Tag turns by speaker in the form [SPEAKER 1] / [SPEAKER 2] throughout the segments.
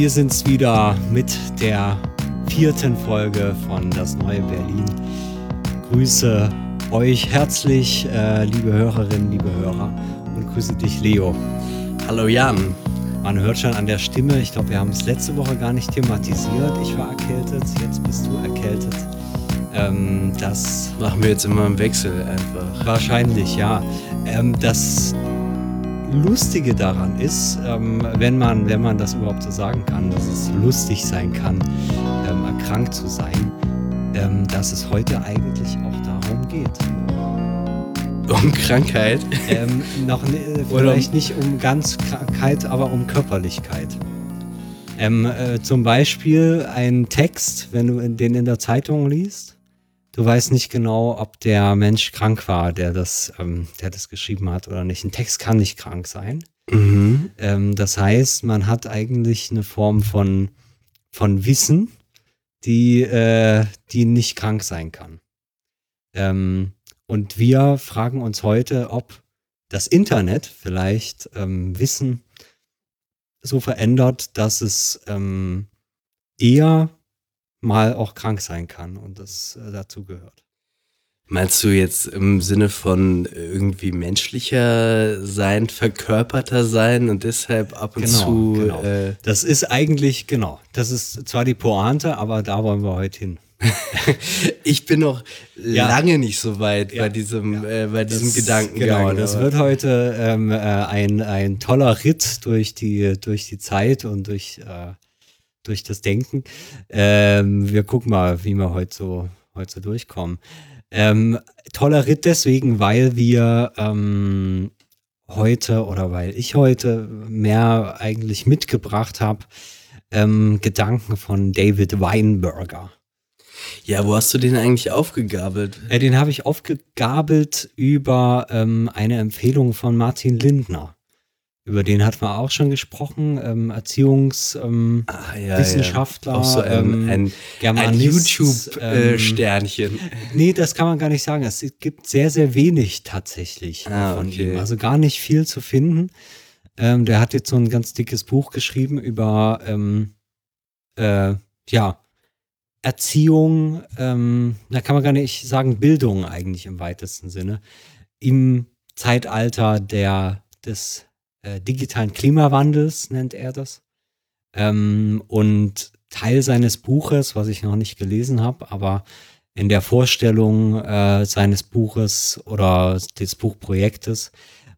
[SPEAKER 1] Wir sind's wieder mit der vierten Folge von Das neue Berlin. Grüße euch herzlich, äh, liebe Hörerinnen, liebe Hörer, und grüße dich, Leo.
[SPEAKER 2] Hallo Jan.
[SPEAKER 1] Man hört schon an der Stimme, ich glaube, wir haben es letzte Woche gar nicht thematisiert. Ich war erkältet, jetzt bist du erkältet. Ähm, das
[SPEAKER 2] Machen wir jetzt immer im Wechsel einfach.
[SPEAKER 1] Wahrscheinlich, ja. Ähm, das Lustige daran ist, ähm, wenn, man, wenn man das überhaupt so sagen kann, dass es lustig sein kann, ähm, erkrankt zu sein, ähm, dass es heute eigentlich auch darum geht.
[SPEAKER 2] Um Krankheit.
[SPEAKER 1] Ähm, noch ne- vielleicht nicht um ganz Krankheit, aber um Körperlichkeit. Ähm, äh, zum Beispiel ein Text, wenn du den in der Zeitung liest, du weißt nicht genau, ob der Mensch krank war, der das, ähm, der das geschrieben hat oder nicht. Ein Text kann nicht krank sein.
[SPEAKER 2] Mhm.
[SPEAKER 1] Ähm, das heißt, man hat eigentlich eine Form von, von Wissen, die, äh, die nicht krank sein kann. Ähm, und wir fragen uns heute, ob das Internet vielleicht ähm, Wissen so verändert, dass es ähm, eher mal auch krank sein kann und das äh, dazu gehört.
[SPEAKER 2] Meinst du jetzt im Sinne von irgendwie menschlicher sein, verkörperter sein und deshalb ab und
[SPEAKER 1] Genau,
[SPEAKER 2] zu
[SPEAKER 1] genau.
[SPEAKER 2] Äh,
[SPEAKER 1] Das ist eigentlich, genau, das ist zwar die Pointe, aber da wollen wir heute hin.
[SPEAKER 2] ich bin noch
[SPEAKER 1] Ja.
[SPEAKER 2] lange nicht so weit
[SPEAKER 1] Ja,
[SPEAKER 2] bei diesem,
[SPEAKER 1] ja.
[SPEAKER 2] äh, bei diesem
[SPEAKER 1] Das-
[SPEAKER 2] Gedankengang.
[SPEAKER 1] Genau, das wird heute ähm, äh, ein, ein toller Ritt durch die, durch die Zeit und durch, äh, durch das Denken. Ähm, wir gucken mal, wie wir heute so, heute so durchkommen. Ähm, toller Ritt deswegen, weil wir ähm, heute oder weil ich heute mehr eigentlich mitgebracht habe, ähm, Gedanken von David Weinberger.
[SPEAKER 2] ja, wo hast du den eigentlich aufgegabelt?
[SPEAKER 1] Äh, den habe ich aufgegabelt über ähm, eine Empfehlung von Martin Lindner. Über den hatten wir auch schon gesprochen. Ähm, Erziehungs, ähm,
[SPEAKER 2] Ah, ja, Ja. Auch so ein,
[SPEAKER 1] ähm,
[SPEAKER 2] ein, ein
[SPEAKER 1] Germanist, ähm,
[SPEAKER 2] YouTube-Sternchen.
[SPEAKER 1] Nee, das kann man gar nicht sagen. Es gibt sehr, sehr wenig tatsächlich
[SPEAKER 2] Ah,
[SPEAKER 1] von
[SPEAKER 2] okay.
[SPEAKER 1] ihm. Also gar nicht viel zu finden. Ähm, der hat jetzt so ein ganz dickes Buch geschrieben über ähm, äh, ja, Erziehung, ähm, da kann man gar nicht sagen, Bildung eigentlich im weitesten Sinne. Im Zeitalter der, des äh, digitalen Klimawandels nennt er das. Ähm, und Teil seines Buches, was ich noch nicht gelesen habe, aber in der Vorstellung äh, seines Buches oder des Buchprojektes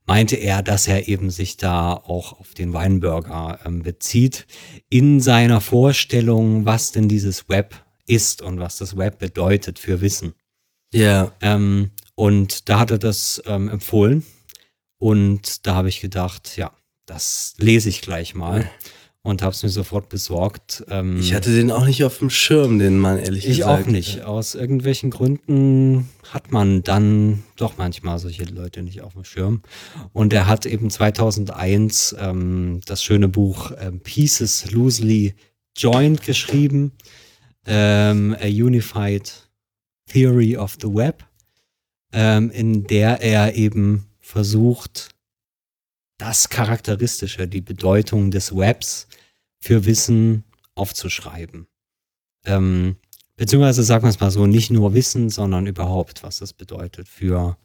[SPEAKER 1] meinte er, dass er eben sich da auch auf den Weinburger ähm, bezieht, in seiner Vorstellung, was denn dieses Web ist und was das Web bedeutet für Wissen.
[SPEAKER 2] Ja.
[SPEAKER 1] Ähm, und da hat er das ähm, empfohlen. Und da habe ich gedacht, ja, das lese ich gleich mal. Und habe es mir sofort besorgt. Ähm,
[SPEAKER 2] Ich hatte den auch nicht auf dem Schirm, den Mann, ehrlich
[SPEAKER 1] ich
[SPEAKER 2] gesagt.
[SPEAKER 1] auch nicht. Aus irgendwelchen Gründen hat man dann doch manchmal solche Leute nicht auf dem Schirm. Und er hat eben 2001 ähm, das schöne Buch ähm, Pieces Loosely Joined geschrieben. Ähm, A Unified Theory of the Web, ähm, in der er eben versucht, das Charakteristische, die Bedeutung des Webs für Wissen aufzuschreiben. Ähm, beziehungsweise sagen wir es mal so, nicht nur Wissen, sondern überhaupt, was das bedeutet für,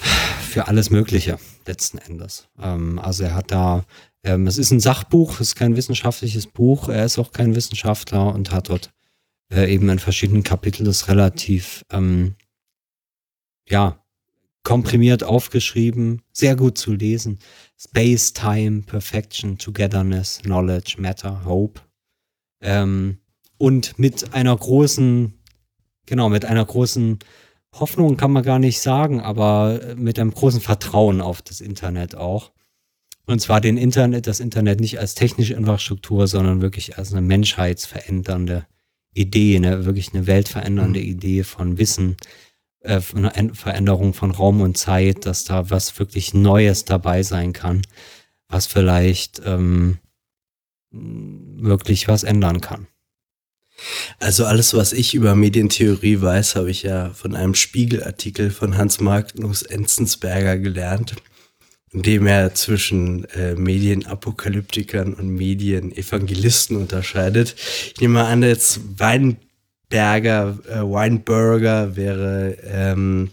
[SPEAKER 1] für alles Mögliche letzten Endes. Ähm, also er hat da, ähm, es ist ein Sachbuch, es ist kein wissenschaftliches Buch, er ist auch kein Wissenschaftler und hat dort äh, eben in verschiedenen Kapiteln das relativ, ähm, ja, komprimiert aufgeschrieben, sehr gut zu lesen. Space, Time, Perfection, Togetherness, Knowledge, Matter, Hope. Ähm, und mit einer großen, genau, mit einer großen Hoffnung kann man gar nicht sagen, aber mit einem großen Vertrauen auf das Internet auch. Und zwar den Internet, das Internet nicht als technische Infrastruktur, sondern wirklich als eine menschheitsverändernde Idee, eine, wirklich eine weltverändernde Idee von Wissen, äh, Veränderung von Raum und Zeit, dass da was wirklich Neues dabei sein kann, was vielleicht ähm, wirklich was ändern kann.
[SPEAKER 2] Also alles, was ich über Medientheorie weiß, habe ich ja von einem Spiegelartikel von Hans Magnus Enzensberger gelernt, in dem er zwischen äh, Medienapokalyptikern und Medienevangelisten unterscheidet. Ich nehme mal an, jetzt Weinberger, äh, Weinberger wäre ähm,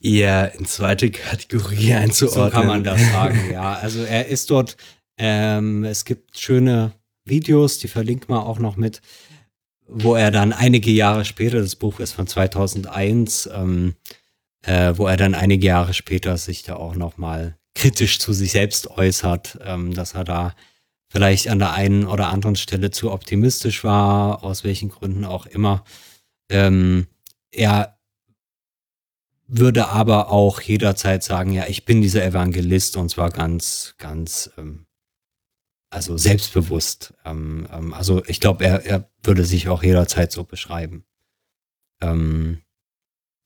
[SPEAKER 2] eher in zweite Kategorie einzuordnen.
[SPEAKER 1] So kann man das sagen, ja. Also er ist dort, ähm, es gibt schöne Videos, die verlinkt man auch noch mit, wo er dann einige Jahre später, das Buch ist von 2001, ähm, äh, wo er dann einige Jahre später sich da auch noch mal kritisch zu sich selbst äußert, ähm, dass er da vielleicht an der einen oder anderen Stelle zu optimistisch war, aus welchen Gründen auch immer. Ähm, er würde aber auch jederzeit sagen, ja, ich bin dieser Evangelist und zwar ganz, ganz, ähm, also selbstbewusst. Ähm, ähm, also ich glaube, er, er würde sich auch jederzeit so beschreiben. Ähm,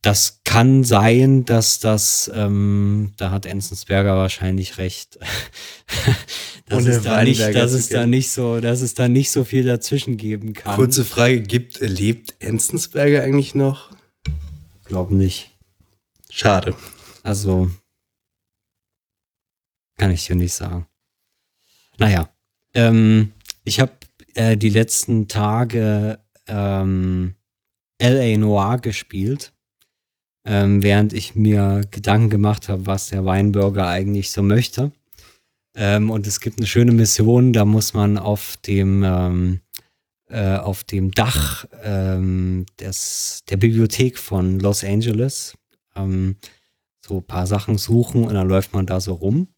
[SPEAKER 1] das kann sein, dass das, ähm, da hat Enzensberger wahrscheinlich recht, dass, es da nicht, dass es da nicht so, dass es da nicht so viel dazwischen geben kann.
[SPEAKER 2] Kurze Frage, gibt, lebt Enzensberger eigentlich noch?
[SPEAKER 1] Glaub nicht.
[SPEAKER 2] Schade.
[SPEAKER 1] Also kann ich dir nicht sagen. Naja, ähm, ich habe äh, die letzten Tage ähm, LA Noir gespielt, ähm, während ich mir Gedanken gemacht habe, was der Weinburger eigentlich so möchte. Ähm, und es gibt eine schöne Mission, da muss man auf dem ähm, äh, auf dem Dach ähm, des, der Bibliothek von Los Angeles ähm, so ein paar Sachen suchen und dann läuft man da so rum.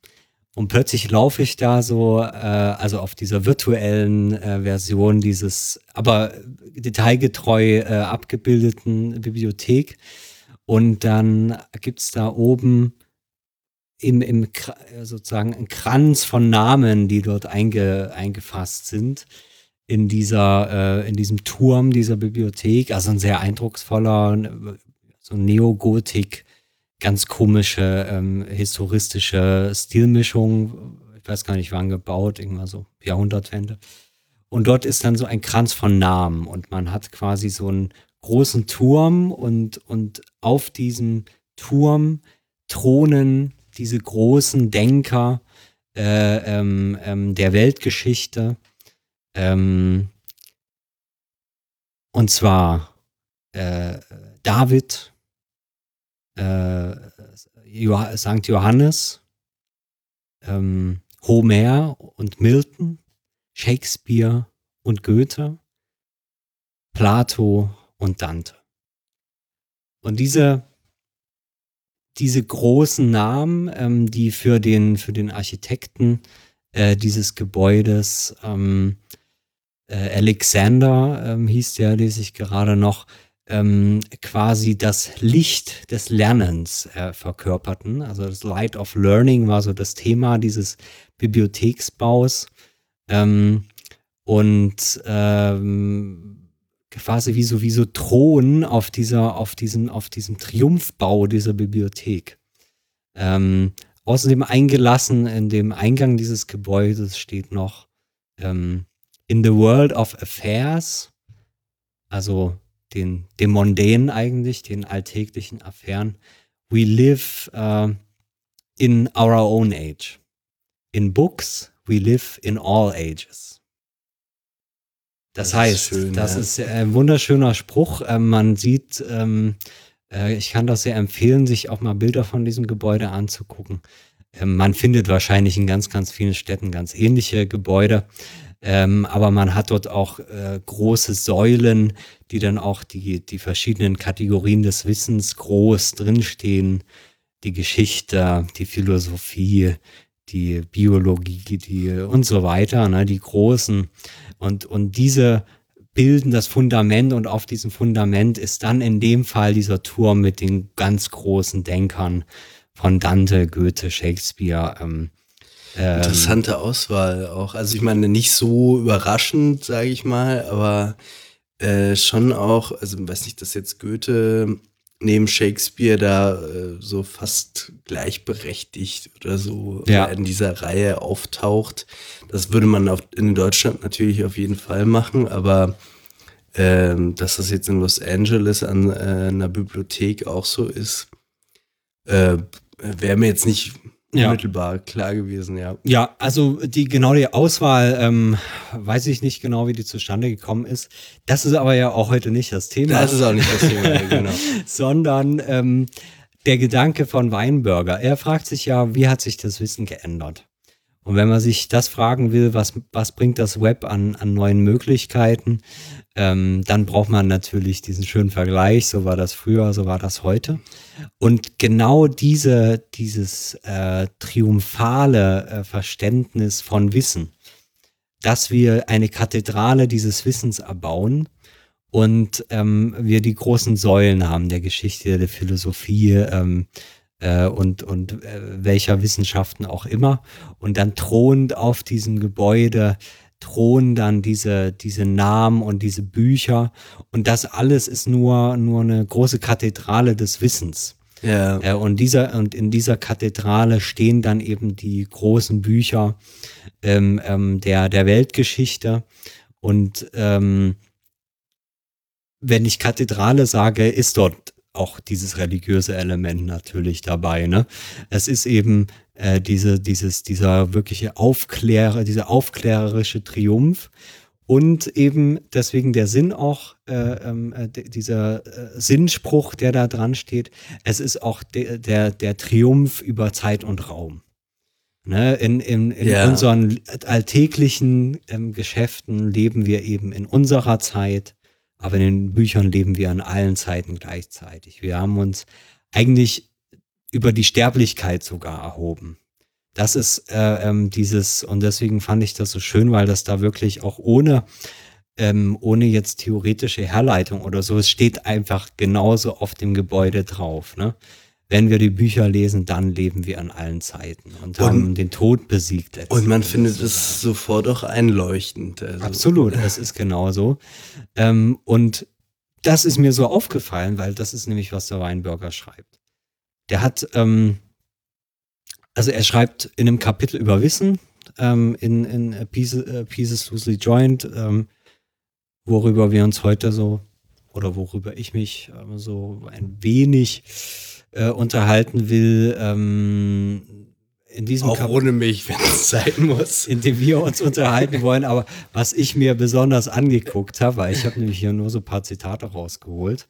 [SPEAKER 1] Und plötzlich laufe ich da so, äh, also auf dieser virtuellen äh, Version dieses, aber detailgetreu äh, abgebildeten Bibliothek. Und dann gibt's da oben im, im äh, sozusagen ein Kranz von Namen, die dort einge, eingefasst sind in dieser, äh, in diesem Turm dieser Bibliothek. Also ein sehr eindrucksvoller, so Neogotik, ganz komische ähm, historistische Stilmischung. Ich weiß gar nicht, wann gebaut, irgendwann so Jahrhundertwende. Und dort ist dann so ein Kranz von Namen und man hat quasi so einen großen Turm und, und auf diesem Turm thronen diese großen Denker äh, ähm, ähm, der Weltgeschichte. Ähm, und zwar äh, David, äh, St. Johannes, ähm, Homer und Milton, Shakespeare und Goethe, Plato und Dante. Und diese, diese großen Namen, ähm, die für den, für den Architekten äh, dieses Gebäudes, ähm, äh, Alexander ähm, hieß der, lese ich gerade noch, ähm, quasi das Licht des Lernens äh, verkörperten. Also das Light of Learning war so das Thema dieses Bibliotheksbaus. Ähm, und ähm, quasi wie so, wie so Thron auf dieser, auf diesem, auf diesem Triumphbau dieser Bibliothek. Ähm, außerdem eingelassen in dem Eingang dieses Gebäudes steht noch ähm, In the World of Affairs, also den, dem Mondänen eigentlich, den alltäglichen Affären. We live uh, in our own age. In books, we live in all ages. Das,
[SPEAKER 2] Das ist
[SPEAKER 1] heißt,
[SPEAKER 2] schön,
[SPEAKER 1] das
[SPEAKER 2] ja.
[SPEAKER 1] ist ein wunderschöner Spruch. Ähm, man sieht, ähm, äh, ich kann das sehr empfehlen, sich auch mal Bilder von diesem Gebäude anzugucken. Ähm, man findet wahrscheinlich in ganz, ganz vielen Städten ganz ähnliche Gebäude. Ähm, aber man hat dort auch äh, große Säulen, die dann auch die, die verschiedenen Kategorien des Wissens groß drinstehen. Die Geschichte, die Philosophie, die Biologie, die und so weiter, ne, die großen. Und, und diese bilden das Fundament und auf diesem Fundament ist dann in dem Fall dieser Turm mit den ganz großen Denkern von Dante, Goethe, Shakespeare, ähm, Ähm,
[SPEAKER 2] Interessante Auswahl auch. Also ich meine, nicht so überraschend, sage ich mal, aber äh, schon auch, also weiß nicht, dass jetzt Goethe neben Shakespeare da äh, so fast gleichberechtigt oder so
[SPEAKER 1] Ja.
[SPEAKER 2] in dieser Reihe auftaucht. Das würde man auf, in Deutschland natürlich auf jeden Fall machen, aber ähm, dass das jetzt in Los Angeles an äh, einer Bibliothek auch so ist, äh, wäre mir jetzt nicht
[SPEAKER 1] Ja.
[SPEAKER 2] unmittelbar klar gewesen, ja.
[SPEAKER 1] Ja, also die genau die Auswahl, ähm, weiß ich nicht genau, wie die zustande gekommen ist. Das ist aber ja auch heute nicht das Thema.
[SPEAKER 2] Das ist auch nicht das Thema, genau.
[SPEAKER 1] sondern ähm, der Gedanke von Weinberger. Er fragt sich ja, wie hat sich das Wissen geändert? Und wenn man sich das fragen will, was, was bringt das Web an, an neuen Möglichkeiten, ähm, dann braucht man natürlich diesen schönen Vergleich, so war das früher, so war das heute. Und genau diese, dieses äh, triumphale äh, Verständnis von Wissen, dass wir eine Kathedrale dieses Wissens erbauen, und ähm, wir die großen Säulen haben der Geschichte, der Philosophie ähm, äh, und, und äh, welcher Wissenschaften auch immer. Und dann thront auf diesem Gebäude, thronen dann diese, diese Namen und diese Bücher. Und das alles ist nur, nur eine große Kathedrale des Wissens.
[SPEAKER 2] Ja.
[SPEAKER 1] Äh, und, dieser, und in dieser Kathedrale stehen dann eben die großen Bücher ähm, ähm, der, der Weltgeschichte. Und ähm, wenn ich Kathedrale sage, ist dort auch dieses religiöse Element natürlich dabei. Ne? Es ist eben äh, diese, dieses, dieser wirkliche Aufklärer, dieser aufklärerische Triumph und eben deswegen der Sinn auch, äh, ähm, äh, dieser äh, Sinnspruch, der da dran steht, es ist auch de, der, der Triumph über Zeit und Raum. Ne? In, in, in
[SPEAKER 2] Ja.
[SPEAKER 1] unseren alltäglichen ähm, Geschäften leben wir eben in unserer Zeit, aber in den Büchern leben wir an allen Zeiten gleichzeitig. Wir haben uns eigentlich über die Sterblichkeit sogar erhoben. Das ist äh, ähm, dieses, und deswegen fand ich das so schön, weil das da wirklich auch ohne, ähm, ohne jetzt theoretische Herleitung oder so, es steht einfach genauso auf dem Gebäude drauf. Ne? Wenn wir die Bücher lesen, dann leben wir an allen Zeiten und,
[SPEAKER 2] Und-
[SPEAKER 1] haben den Tod besiegt.
[SPEAKER 2] Und man findet
[SPEAKER 1] sozusagen.
[SPEAKER 2] es sofort auch einleuchtend. Also,
[SPEAKER 1] Absolut, es ist genauso. Ähm, und das ist mir so aufgefallen, weil das ist nämlich, was der Weinberger schreibt. Der hat, ähm, also er schreibt in einem Kapitel über Wissen, ähm, in, in Pieces, äh, Pieces Loosely Joined, ähm, worüber wir uns heute so, oder worüber ich mich ähm, so ein wenig äh, unterhalten will. Ähm, in diesem
[SPEAKER 2] Auch
[SPEAKER 1] Kap-
[SPEAKER 2] ohne mich, wenn es sein muss.
[SPEAKER 1] in dem wir uns unterhalten wollen, aber was ich mir besonders angeguckt habe, weil ich habe nämlich hier nur so ein paar Zitate rausgeholt.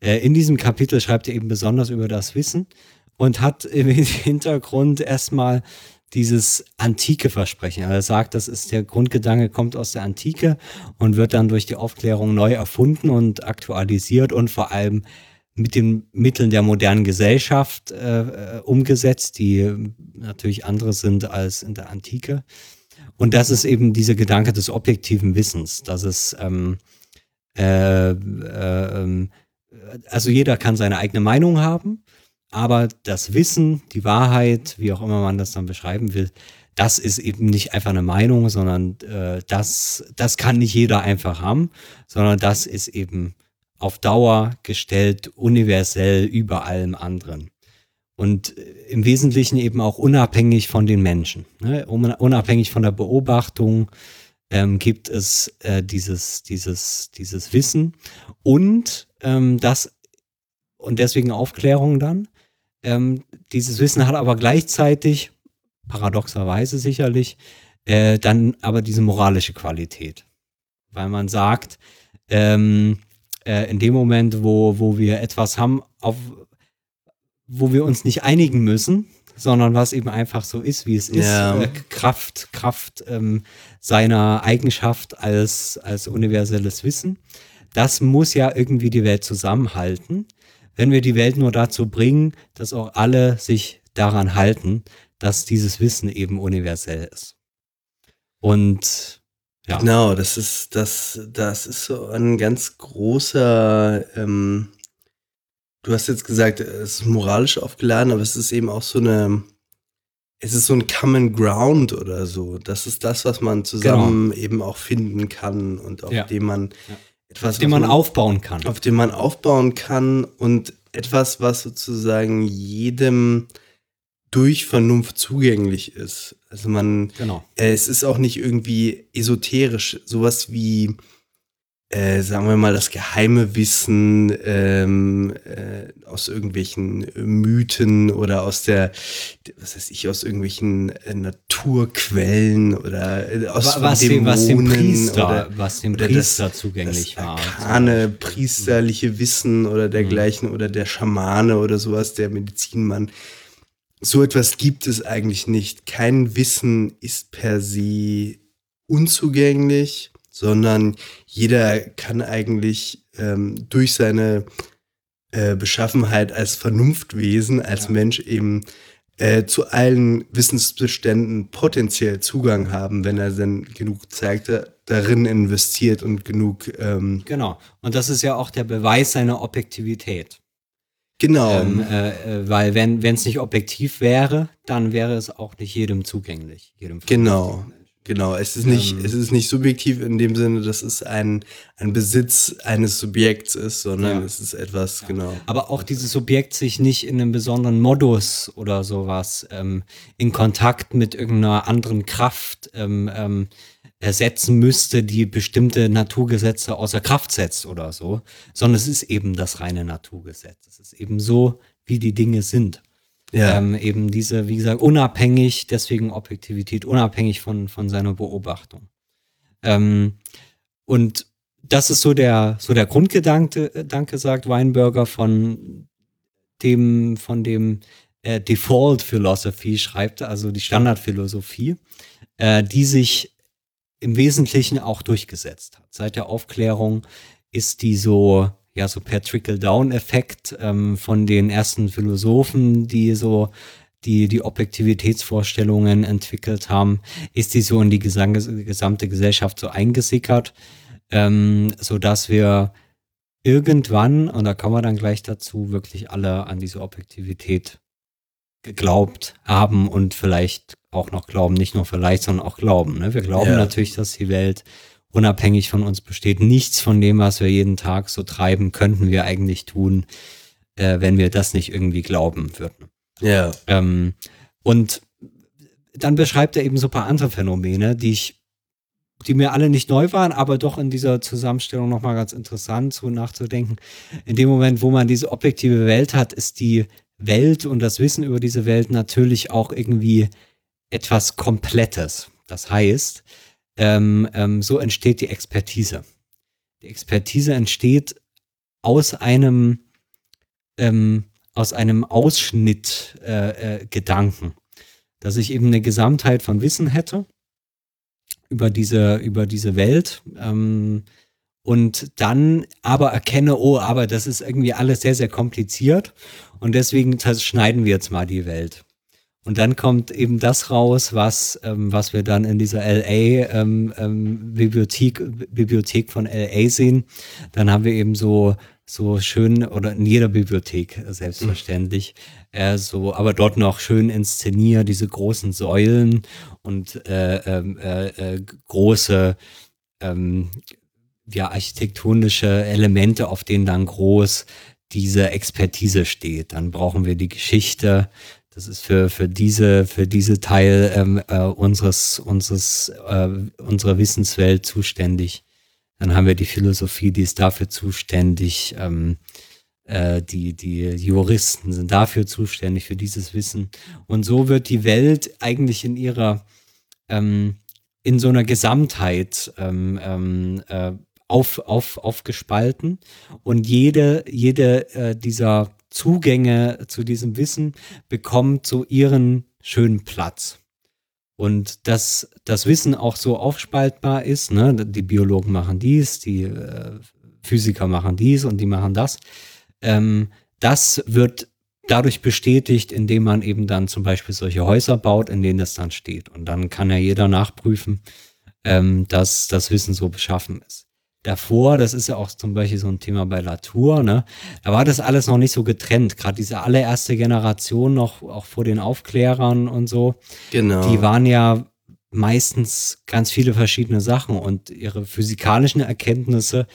[SPEAKER 1] Äh, in diesem Kapitel schreibt er eben besonders über das Wissen und hat im Hintergrund erstmal dieses antike Versprechen. Also Er sagt, das ist der Grundgedanke, kommt aus der Antike und wird dann durch die Aufklärung neu erfunden und aktualisiert und vor allem mit den Mitteln der modernen Gesellschaft äh, äh, umgesetzt, die natürlich andere sind als in der Antike. Und das ist eben dieser Gedanke des objektiven Wissens, dass es ähm, äh, äh, also jeder kann seine eigene Meinung haben, aber das Wissen, die Wahrheit, wie auch immer man das dann beschreiben will, das ist eben nicht einfach eine Meinung, sondern äh, das, das kann nicht jeder einfach haben, sondern das ist eben auf Dauer gestellt, universell über allem anderen. Und äh, im Wesentlichen eben auch unabhängig von den Menschen. Ne? Un- Unabhängig von der Beobachtung ähm, gibt es äh, dieses, dieses, dieses Wissen. Und ähm, das, und deswegen Aufklärung dann. Ähm, dieses Wissen hat aber gleichzeitig, paradoxerweise sicherlich, äh, dann aber diese moralische Qualität. Weil man sagt, ähm, äh, in dem Moment, wo, wo wir etwas haben, auf, wo wir uns nicht einigen müssen, sondern was eben einfach so ist, wie es ist,
[SPEAKER 2] Ja.
[SPEAKER 1] äh, Kraft, Kraft ähm, seiner Eigenschaft als, als universelles Wissen. Das muss ja irgendwie die Welt zusammenhalten. Wenn wir die Welt nur dazu bringen, dass auch alle sich daran halten, dass dieses Wissen eben universell ist. Und ja,
[SPEAKER 2] Genau, das ist, das, das ist so ein ganz großer, ähm, du hast jetzt gesagt, es ist moralisch aufgeladen, aber es ist eben auch so eine, es ist so ein Common Ground oder so. Das ist das, was man zusammen eben auch finden kann und auf
[SPEAKER 1] Ja.
[SPEAKER 2] dem man
[SPEAKER 1] Ja.
[SPEAKER 2] etwas,
[SPEAKER 1] den
[SPEAKER 2] was
[SPEAKER 1] man aufbauen kann.
[SPEAKER 2] auf dem man aufbauen kann und etwas, was sozusagen jedem durch Vernunft zugänglich ist. Also man,
[SPEAKER 1] Genau.
[SPEAKER 2] äh, es ist auch nicht irgendwie esoterisch, sowas wie, äh, sagen wir mal, das geheime Wissen ähm, äh, aus irgendwelchen Mythen oder aus der, was weiß ich, aus irgendwelchen äh, Naturquellen oder äh, aus
[SPEAKER 1] Wa- was, dem, was dem
[SPEAKER 2] Dämonen
[SPEAKER 1] Priester,
[SPEAKER 2] oder
[SPEAKER 1] was dem Priester
[SPEAKER 2] das-
[SPEAKER 1] zugänglich
[SPEAKER 2] das
[SPEAKER 1] war.
[SPEAKER 2] arkane priesterliche Wissen oder dergleichen oder der Schamane oder sowas, der Medizinmann. So etwas gibt es eigentlich nicht. Kein Wissen ist per se unzugänglich, sondern jeder kann eigentlich ähm, durch seine äh, Beschaffenheit als Vernunftwesen, als
[SPEAKER 1] Ja.
[SPEAKER 2] Mensch eben äh, zu allen Wissensbeständen potenziell Zugang haben, wenn er dann genug Zeit da- darin investiert und genug ähm,
[SPEAKER 1] Genau. Und das ist ja auch der Beweis seiner Objektivität.
[SPEAKER 2] Genau
[SPEAKER 1] Ähm, äh, äh, weil wenn es nicht objektiv wäre, dann wäre es auch nicht jedem zugänglich. Jedem
[SPEAKER 2] Genau. Genau, es ist nicht,
[SPEAKER 1] Ähm,
[SPEAKER 2] es ist nicht subjektiv in dem Sinne, dass es ein, ein Besitz eines Subjekts ist, sondern
[SPEAKER 1] Ja.
[SPEAKER 2] es ist etwas, genau.
[SPEAKER 1] Aber auch dieses Subjekt sich nicht in einem besonderen Modus oder sowas ähm, in Kontakt mit irgendeiner anderen Kraft ähm, ähm, ersetzen müsste, die bestimmte Naturgesetze außer Kraft setzt oder so, sondern es ist eben das reine Naturgesetz. Es ist eben so, wie die Dinge sind.
[SPEAKER 2] Ja,
[SPEAKER 1] Ähm, eben diese, wie gesagt, unabhängig, deswegen Objektivität, unabhängig von, von seiner Beobachtung. Ähm, und das ist so der, so der Grundgedanke, äh, Danke, sagt Weinberger, von dem, von dem äh, Default Philosophy schreibt, also die Standardphilosophie, äh, die sich im Wesentlichen auch durchgesetzt hat. Seit der Aufklärung ist die so, ja, so per Trickle-Down-Effekt ähm, von den ersten Philosophen, die so die, die Objektivitätsvorstellungen entwickelt haben, ist die so in die gesamte Gesellschaft so eingesickert, ähm, so wir irgendwann, und da kommen wir dann gleich dazu, wirklich alle an diese Objektivität geglaubt haben und vielleicht auch noch glauben, nicht nur vielleicht, sondern auch glauben. Ne? Wir glauben
[SPEAKER 2] Ja.
[SPEAKER 1] natürlich, dass die Welt unabhängig von uns besteht. Nichts von dem, was wir jeden Tag so treiben, könnten wir eigentlich tun, äh, wenn wir das nicht irgendwie glauben würden.
[SPEAKER 2] ja,
[SPEAKER 1] Ähm, und dann beschreibt er eben so ein paar andere Phänomene, die ich, die mir alle nicht neu waren, aber doch in dieser Zusammenstellung nochmal ganz interessant, so nachzudenken. In dem Moment, wo man diese objektive Welt hat, ist die Welt und das Wissen über diese Welt natürlich auch irgendwie etwas Komplettes. Das heißt, ähm, ähm, so entsteht die Expertise. Die Expertise entsteht aus einem ähm, aus einem Ausschnitt äh, äh, Gedanken, dass ich eben eine Gesamtheit von Wissen hätte über diese, über diese Welt ähm, und dann aber erkenne, oh, aber das ist irgendwie alles sehr, sehr kompliziert und deswegen schneiden wir jetzt mal die Welt. Und dann kommt eben das raus, was, ähm, was wir dann in dieser LA ähm, ähm, Bibliothek, von LA sehen. Dann haben wir eben so, so schön, oder in jeder Bibliothek äh, selbstverständlich, äh, so, aber dort noch schön inszeniert, diese großen Säulen und äh, ähm, äh, äh, große ähm, ja, architektonische Elemente, auf denen dann groß diese Expertise steht. Dann brauchen wir die Geschichte. Das ist für, für diese, für diese Teil ähm, äh, unseres, unseres, äh, unserer Wissenswelt zuständig. Dann haben wir die Philosophie, die ist dafür zuständig. Ähm, äh, die, die Juristen sind dafür zuständig, für dieses Wissen. Und so wird die Welt eigentlich in ihrer, ähm, in so einer Gesamtheit ähm, ähm, äh, auf, auf, aufgespalten. Und jede, jede äh, dieser Zugänge zu diesem Wissen bekommt so ihren schönen Platz. Und dass das Wissen auch so aufspaltbar ist, ne? die Biologen machen dies, die äh, Physiker machen dies und die machen das. Ähm, das wird dadurch bestätigt, indem man eben dann zum Beispiel solche Häuser baut, in denen das dann steht. Und dann kann ja jeder nachprüfen, ähm, dass das Wissen so beschaffen ist. Davor, das ist ja auch zum Beispiel so ein Thema bei Latour, ne? Da war das alles noch nicht so getrennt. Gerade diese allererste Generation noch, auch vor den Aufklärern und so,
[SPEAKER 2] Genau.
[SPEAKER 1] die waren ja meistens ganz viele verschiedene Sachen und ihre physikalischen Erkenntnisse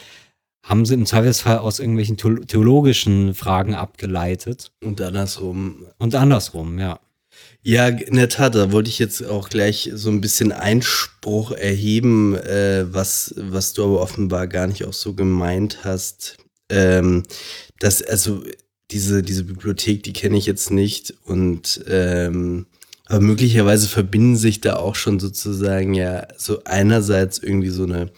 [SPEAKER 1] haben sie im Zweifelsfall aus irgendwelchen theol- theologischen Fragen abgeleitet
[SPEAKER 2] und andersrum.
[SPEAKER 1] und andersrum, ja.
[SPEAKER 2] Ja, in der Tat, da wollte ich jetzt auch gleich so ein bisschen Einspruch erheben, äh, was, was du aber offenbar gar nicht auch so gemeint hast. Ähm, dass, also, diese, diese Bibliothek, die kenne ich jetzt nicht und ähm, aber möglicherweise verbinden sich da auch schon sozusagen ja so einerseits irgendwie so eine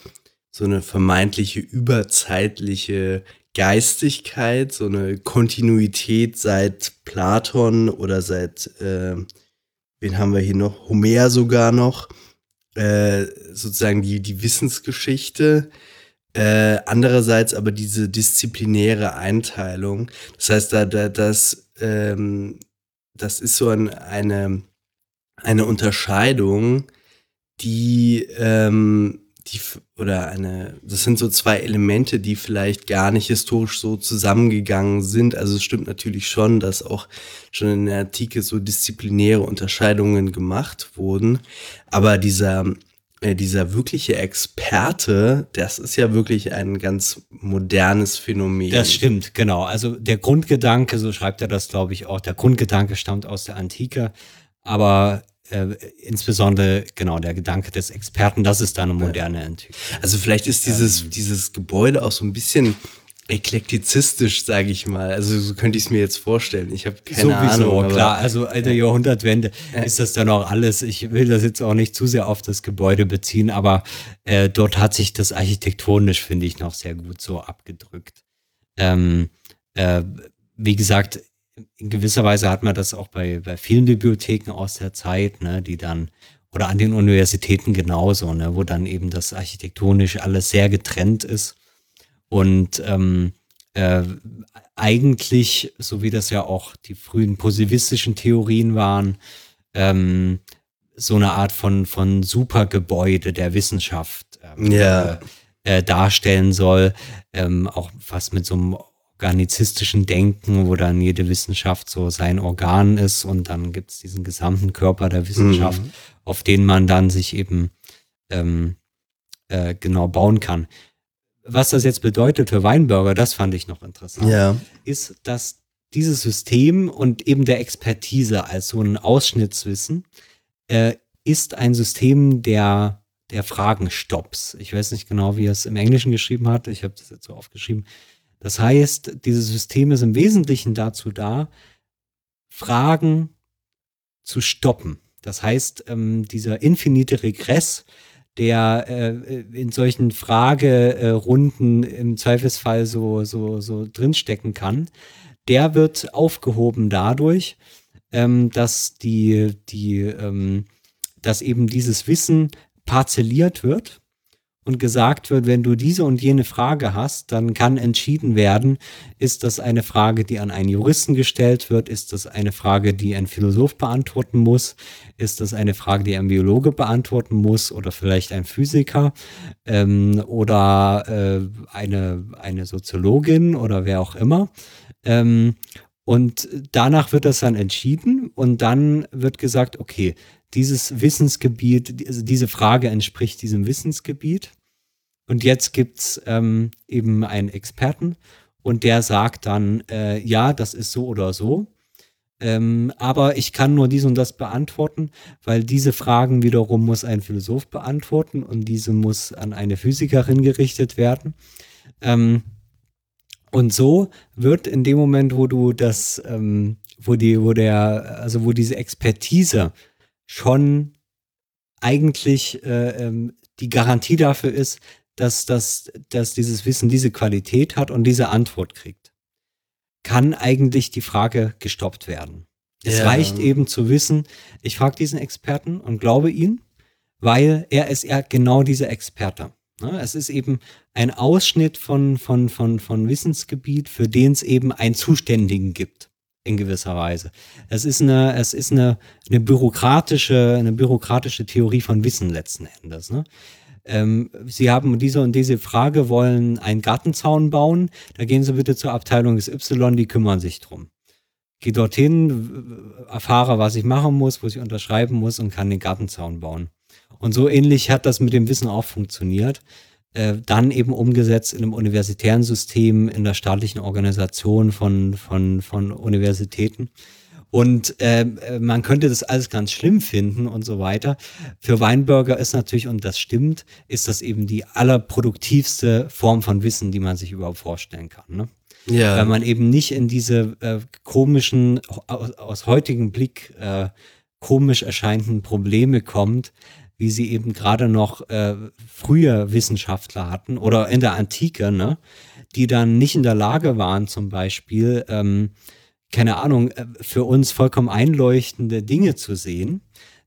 [SPEAKER 2] so eine vermeintliche überzeitliche Geistigkeit, so eine Kontinuität seit Platon oder seit, äh, wen haben wir hier noch? Homer sogar noch, äh, sozusagen die, die Wissensgeschichte. Äh, andererseits aber diese disziplinäre Einteilung. Das heißt, da, da das, ähm, das ist so ein, eine, eine Unterscheidung, die, ähm, die, oder eine, das sind so zwei Elemente, die vielleicht gar nicht historisch so zusammengegangen sind. Also es stimmt natürlich schon, dass auch schon in der Antike so disziplinäre Unterscheidungen gemacht wurden. Aber dieser, äh, dieser wirkliche Experte, das ist ja wirklich ein ganz modernes Phänomen.
[SPEAKER 1] Das stimmt, genau. Also der Grundgedanke, so schreibt er das, glaube ich, auch, der Grundgedanke stammt aus der Antike, aber äh, insbesondere, genau, der Gedanke des Experten, das ist dann eine moderne Entwicklung.
[SPEAKER 2] Also vielleicht ist dieses,
[SPEAKER 1] Ähm.
[SPEAKER 2] dieses Gebäude auch so ein bisschen eklektizistisch, sage ich mal. Also so könnte ich es mir jetzt vorstellen. Ich habe keine Ahnung. aber-
[SPEAKER 1] klar. Also alte Jahrhundertwende ist das dann auch alles. Ich will das jetzt auch nicht zu sehr auf das Gebäude beziehen, aber äh, dort hat sich das architektonisch, finde ich, noch sehr gut so abgedrückt. Ähm, äh, wie gesagt, in gewisser Weise hat man das auch bei, bei vielen Bibliotheken aus der Zeit, ne, die dann, oder an den Universitäten genauso, ne, wo dann eben das architektonisch alles sehr getrennt ist. Und ähm, äh, eigentlich, so wie das ja auch die frühen positivistischen Theorien waren, ähm, so eine Art von, von Supergebäude der Wissenschaft ähm,
[SPEAKER 2] Ja.
[SPEAKER 1] äh, äh, darstellen soll, ähm, auch fast mit so einem organizistischen Denken, wo dann jede Wissenschaft so sein Organ ist und dann gibt es diesen gesamten Körper der Wissenschaft, auf den man dann sich eben ähm, äh, genau bauen kann. Was das jetzt bedeutet für Weinberger, das fand ich noch interessant
[SPEAKER 2] Ja.
[SPEAKER 1] ist, dass dieses System und eben der Expertise als so ein Ausschnittswissen äh, ist ein System der, der Fragenstopps. Ich weiß nicht genau, wie er es im Englischen geschrieben hat. Ich habe das jetzt so aufgeschrieben. Das heißt, dieses System ist im Wesentlichen dazu da, Fragen zu stoppen. Das heißt, ähm, dieser infinite Regress, der äh, in solchen Fragerunden im Zweifelsfall so, so, so drinstecken kann, der wird aufgehoben dadurch, ähm, dass die, die, ähm, dass eben dieses Wissen parzelliert wird und gesagt wird, wenn du diese und jene Frage hast, dann kann entschieden werden, ist das eine Frage, die an einen Juristen gestellt wird, ist das eine Frage, die ein Philosoph beantworten muss, ist das eine Frage, die ein Biologe beantworten muss oder vielleicht ein Physiker ähm, oder äh, eine, eine Soziologin oder wer auch immer. Ähm, und danach wird das dann entschieden und dann wird gesagt, okay, dieses Wissensgebiet, also diese Frage entspricht diesem Wissensgebiet. Und jetzt gibt's ähm, eben einen Experten und der sagt dann, äh, ja, das ist so oder so. Ähm, aber ich kann nur dies und das beantworten, weil diese Fragen wiederum muss ein Philosoph beantworten und diese muss an eine Physikerin gerichtet werden. Ähm, und so wird in dem Moment, wo du das, ähm, wo die, wo der, also wo diese Expertise schon eigentlich äh, ähm, die Garantie dafür ist, dass, dass, dass dieses Wissen diese Qualität hat und diese Antwort kriegt, kann eigentlich die Frage gestoppt werden. Es
[SPEAKER 2] Ja.
[SPEAKER 1] reicht eben zu wissen, ich frage diesen Experten und glaube ihn, weil er ist ja genau dieser Experte. Ne? Es ist eben ein Ausschnitt von, von, von, von Wissensgebiet, für den es eben einen Zuständigen gibt, in gewisser Weise. Es ist eine, es ist eine, eine bürokratische, eine bürokratische Theorie von Wissen letzten Endes. Ne? Ähm, Sie haben diese und diese Frage, wollen einen Gartenzaun bauen, da gehen Sie bitte zur Abteilung des Y, die kümmern sich drum. Geh dorthin, erfahre, was ich machen muss, was ich unterschreiben muss und kann den Gartenzaun bauen. Und so ähnlich hat das mit dem Wissen auch funktioniert. Äh, dann eben umgesetzt in einem universitären System, in der staatlichen Organisation von, von, von Universitäten. Und ähm, äh, man könnte das alles ganz schlimm finden und so weiter. Für Weinberger ist natürlich, und das stimmt, ist das eben die allerproduktivste Form von Wissen, die man sich überhaupt vorstellen kann. Ne?
[SPEAKER 2] Ja.
[SPEAKER 1] Weil man eben nicht in diese äh, komischen, aus, aus heutigem Blick äh, komisch erscheinenden Probleme kommt, wie sie eben gerade noch äh, früher Wissenschaftler hatten oder in der Antike, ne, die dann nicht in der Lage waren, zum Beispiel, ähm, keine Ahnung, äh, für uns vollkommen einleuchtende Dinge zu sehen.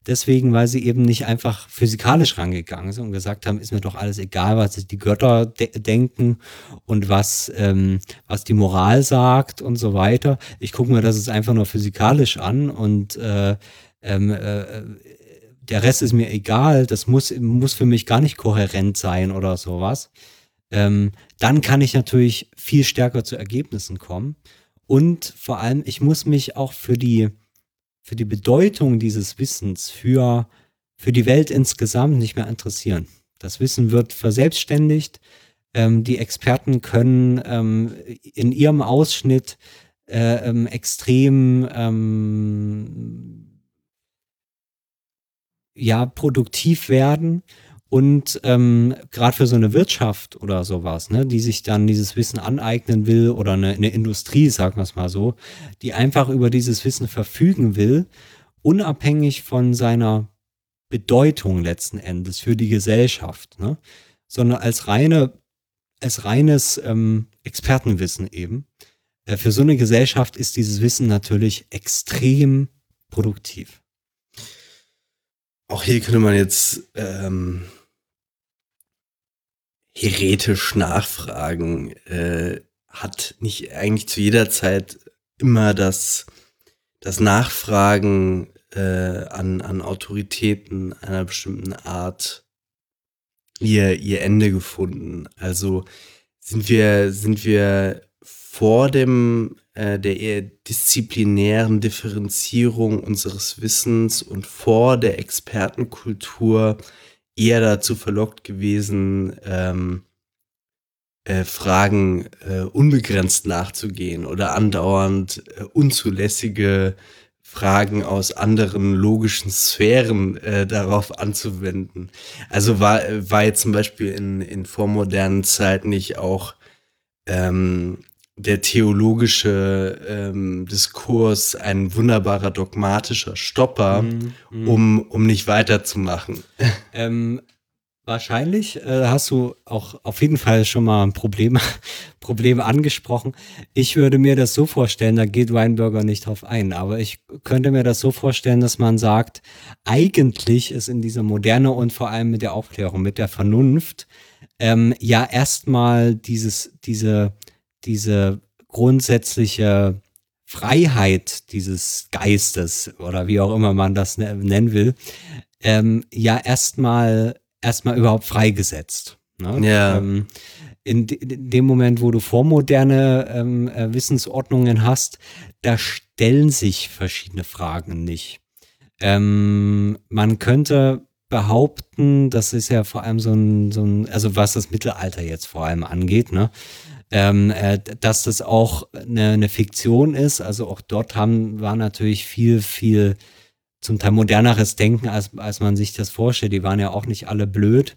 [SPEAKER 1] Deswegen, weil sie eben nicht einfach physikalisch rangegangen sind und gesagt haben, ist mir doch alles egal, was die Götter de denken und was, ähm, was die Moral sagt und so weiter. Ich gucke mir das jetzt einfach nur physikalisch an und äh, ähm, äh, der Rest ist mir egal, das muss, muss für mich gar nicht kohärent sein oder sowas. Ähm, dann kann ich natürlich viel stärker zu Ergebnissen kommen. Und vor allem, ich muss mich auch für die, für die Bedeutung dieses Wissens für, für die Welt insgesamt nicht mehr interessieren. Das Wissen wird verselbstständigt. Ähm, die Experten können ähm, in ihrem Ausschnitt äh, ähm, extrem ähm, ja produktiv werden und ähm, gerade für so eine Wirtschaft oder sowas, ne, die sich dann dieses Wissen aneignen will oder eine, eine Industrie, sagen wir es mal so, die einfach über dieses Wissen verfügen will, unabhängig von seiner Bedeutung letzten Endes für die Gesellschaft, ne, sondern als reine, als reines ähm, Expertenwissen eben. Äh, für so eine Gesellschaft ist dieses Wissen natürlich extrem produktiv.
[SPEAKER 2] Auch hier könnte man jetzt ähm, heretisch nachfragen. Äh, hat nicht eigentlich zu jeder Zeit immer das, das Nachfragen äh, an, an Autoritäten einer bestimmten Art ihr, ihr Ende gefunden? Also sind wir, sind wir vor dem äh, der eher disziplinären Differenzierung unseres Wissens und vor der Expertenkultur eher dazu verlockt gewesen, ähm, äh, Fragen äh, unbegrenzt nachzugehen oder andauernd äh, unzulässige Fragen aus anderen logischen Sphären äh, darauf anzuwenden. Also war, war jetzt zum Beispiel in, in vormodernen Zeiten nicht auch ähm, der theologische ähm, Diskurs ein wunderbarer dogmatischer Stopper,
[SPEAKER 1] Mhm, mhm.
[SPEAKER 2] um, um nicht weiterzumachen.
[SPEAKER 1] Ähm, wahrscheinlich äh, hast du auch auf jeden Fall schon mal ein Problem, Probleme angesprochen. Ich würde mir das so vorstellen, da geht Weinberger nicht drauf ein, aber ich könnte mir das so vorstellen, dass man sagt, eigentlich ist in dieser Moderne und vor allem mit der Aufklärung, mit der Vernunft, ähm, ja erstmal dieses, diese, diese grundsätzliche Freiheit dieses Geistes oder wie auch immer man das ne- nennen will, ähm, ja erstmal erstmal überhaupt freigesetzt. Ne?
[SPEAKER 2] Ja.
[SPEAKER 1] Ähm, in, de in dem Moment, wo du vormoderne ähm, äh, Wissensordnungen hast, da stellen sich verschiedene Fragen nicht. Ähm, man könnte behaupten, das ist ja vor allem so ein, so ein, also was das Mittelalter jetzt vor allem angeht, ne? Ähm, äh, dass das auch eine, eine Fiktion ist. Also auch dort haben, war natürlich viel, viel zum Teil moderneres Denken, als, als man sich das vorstellt. Die waren ja auch nicht alle blöd.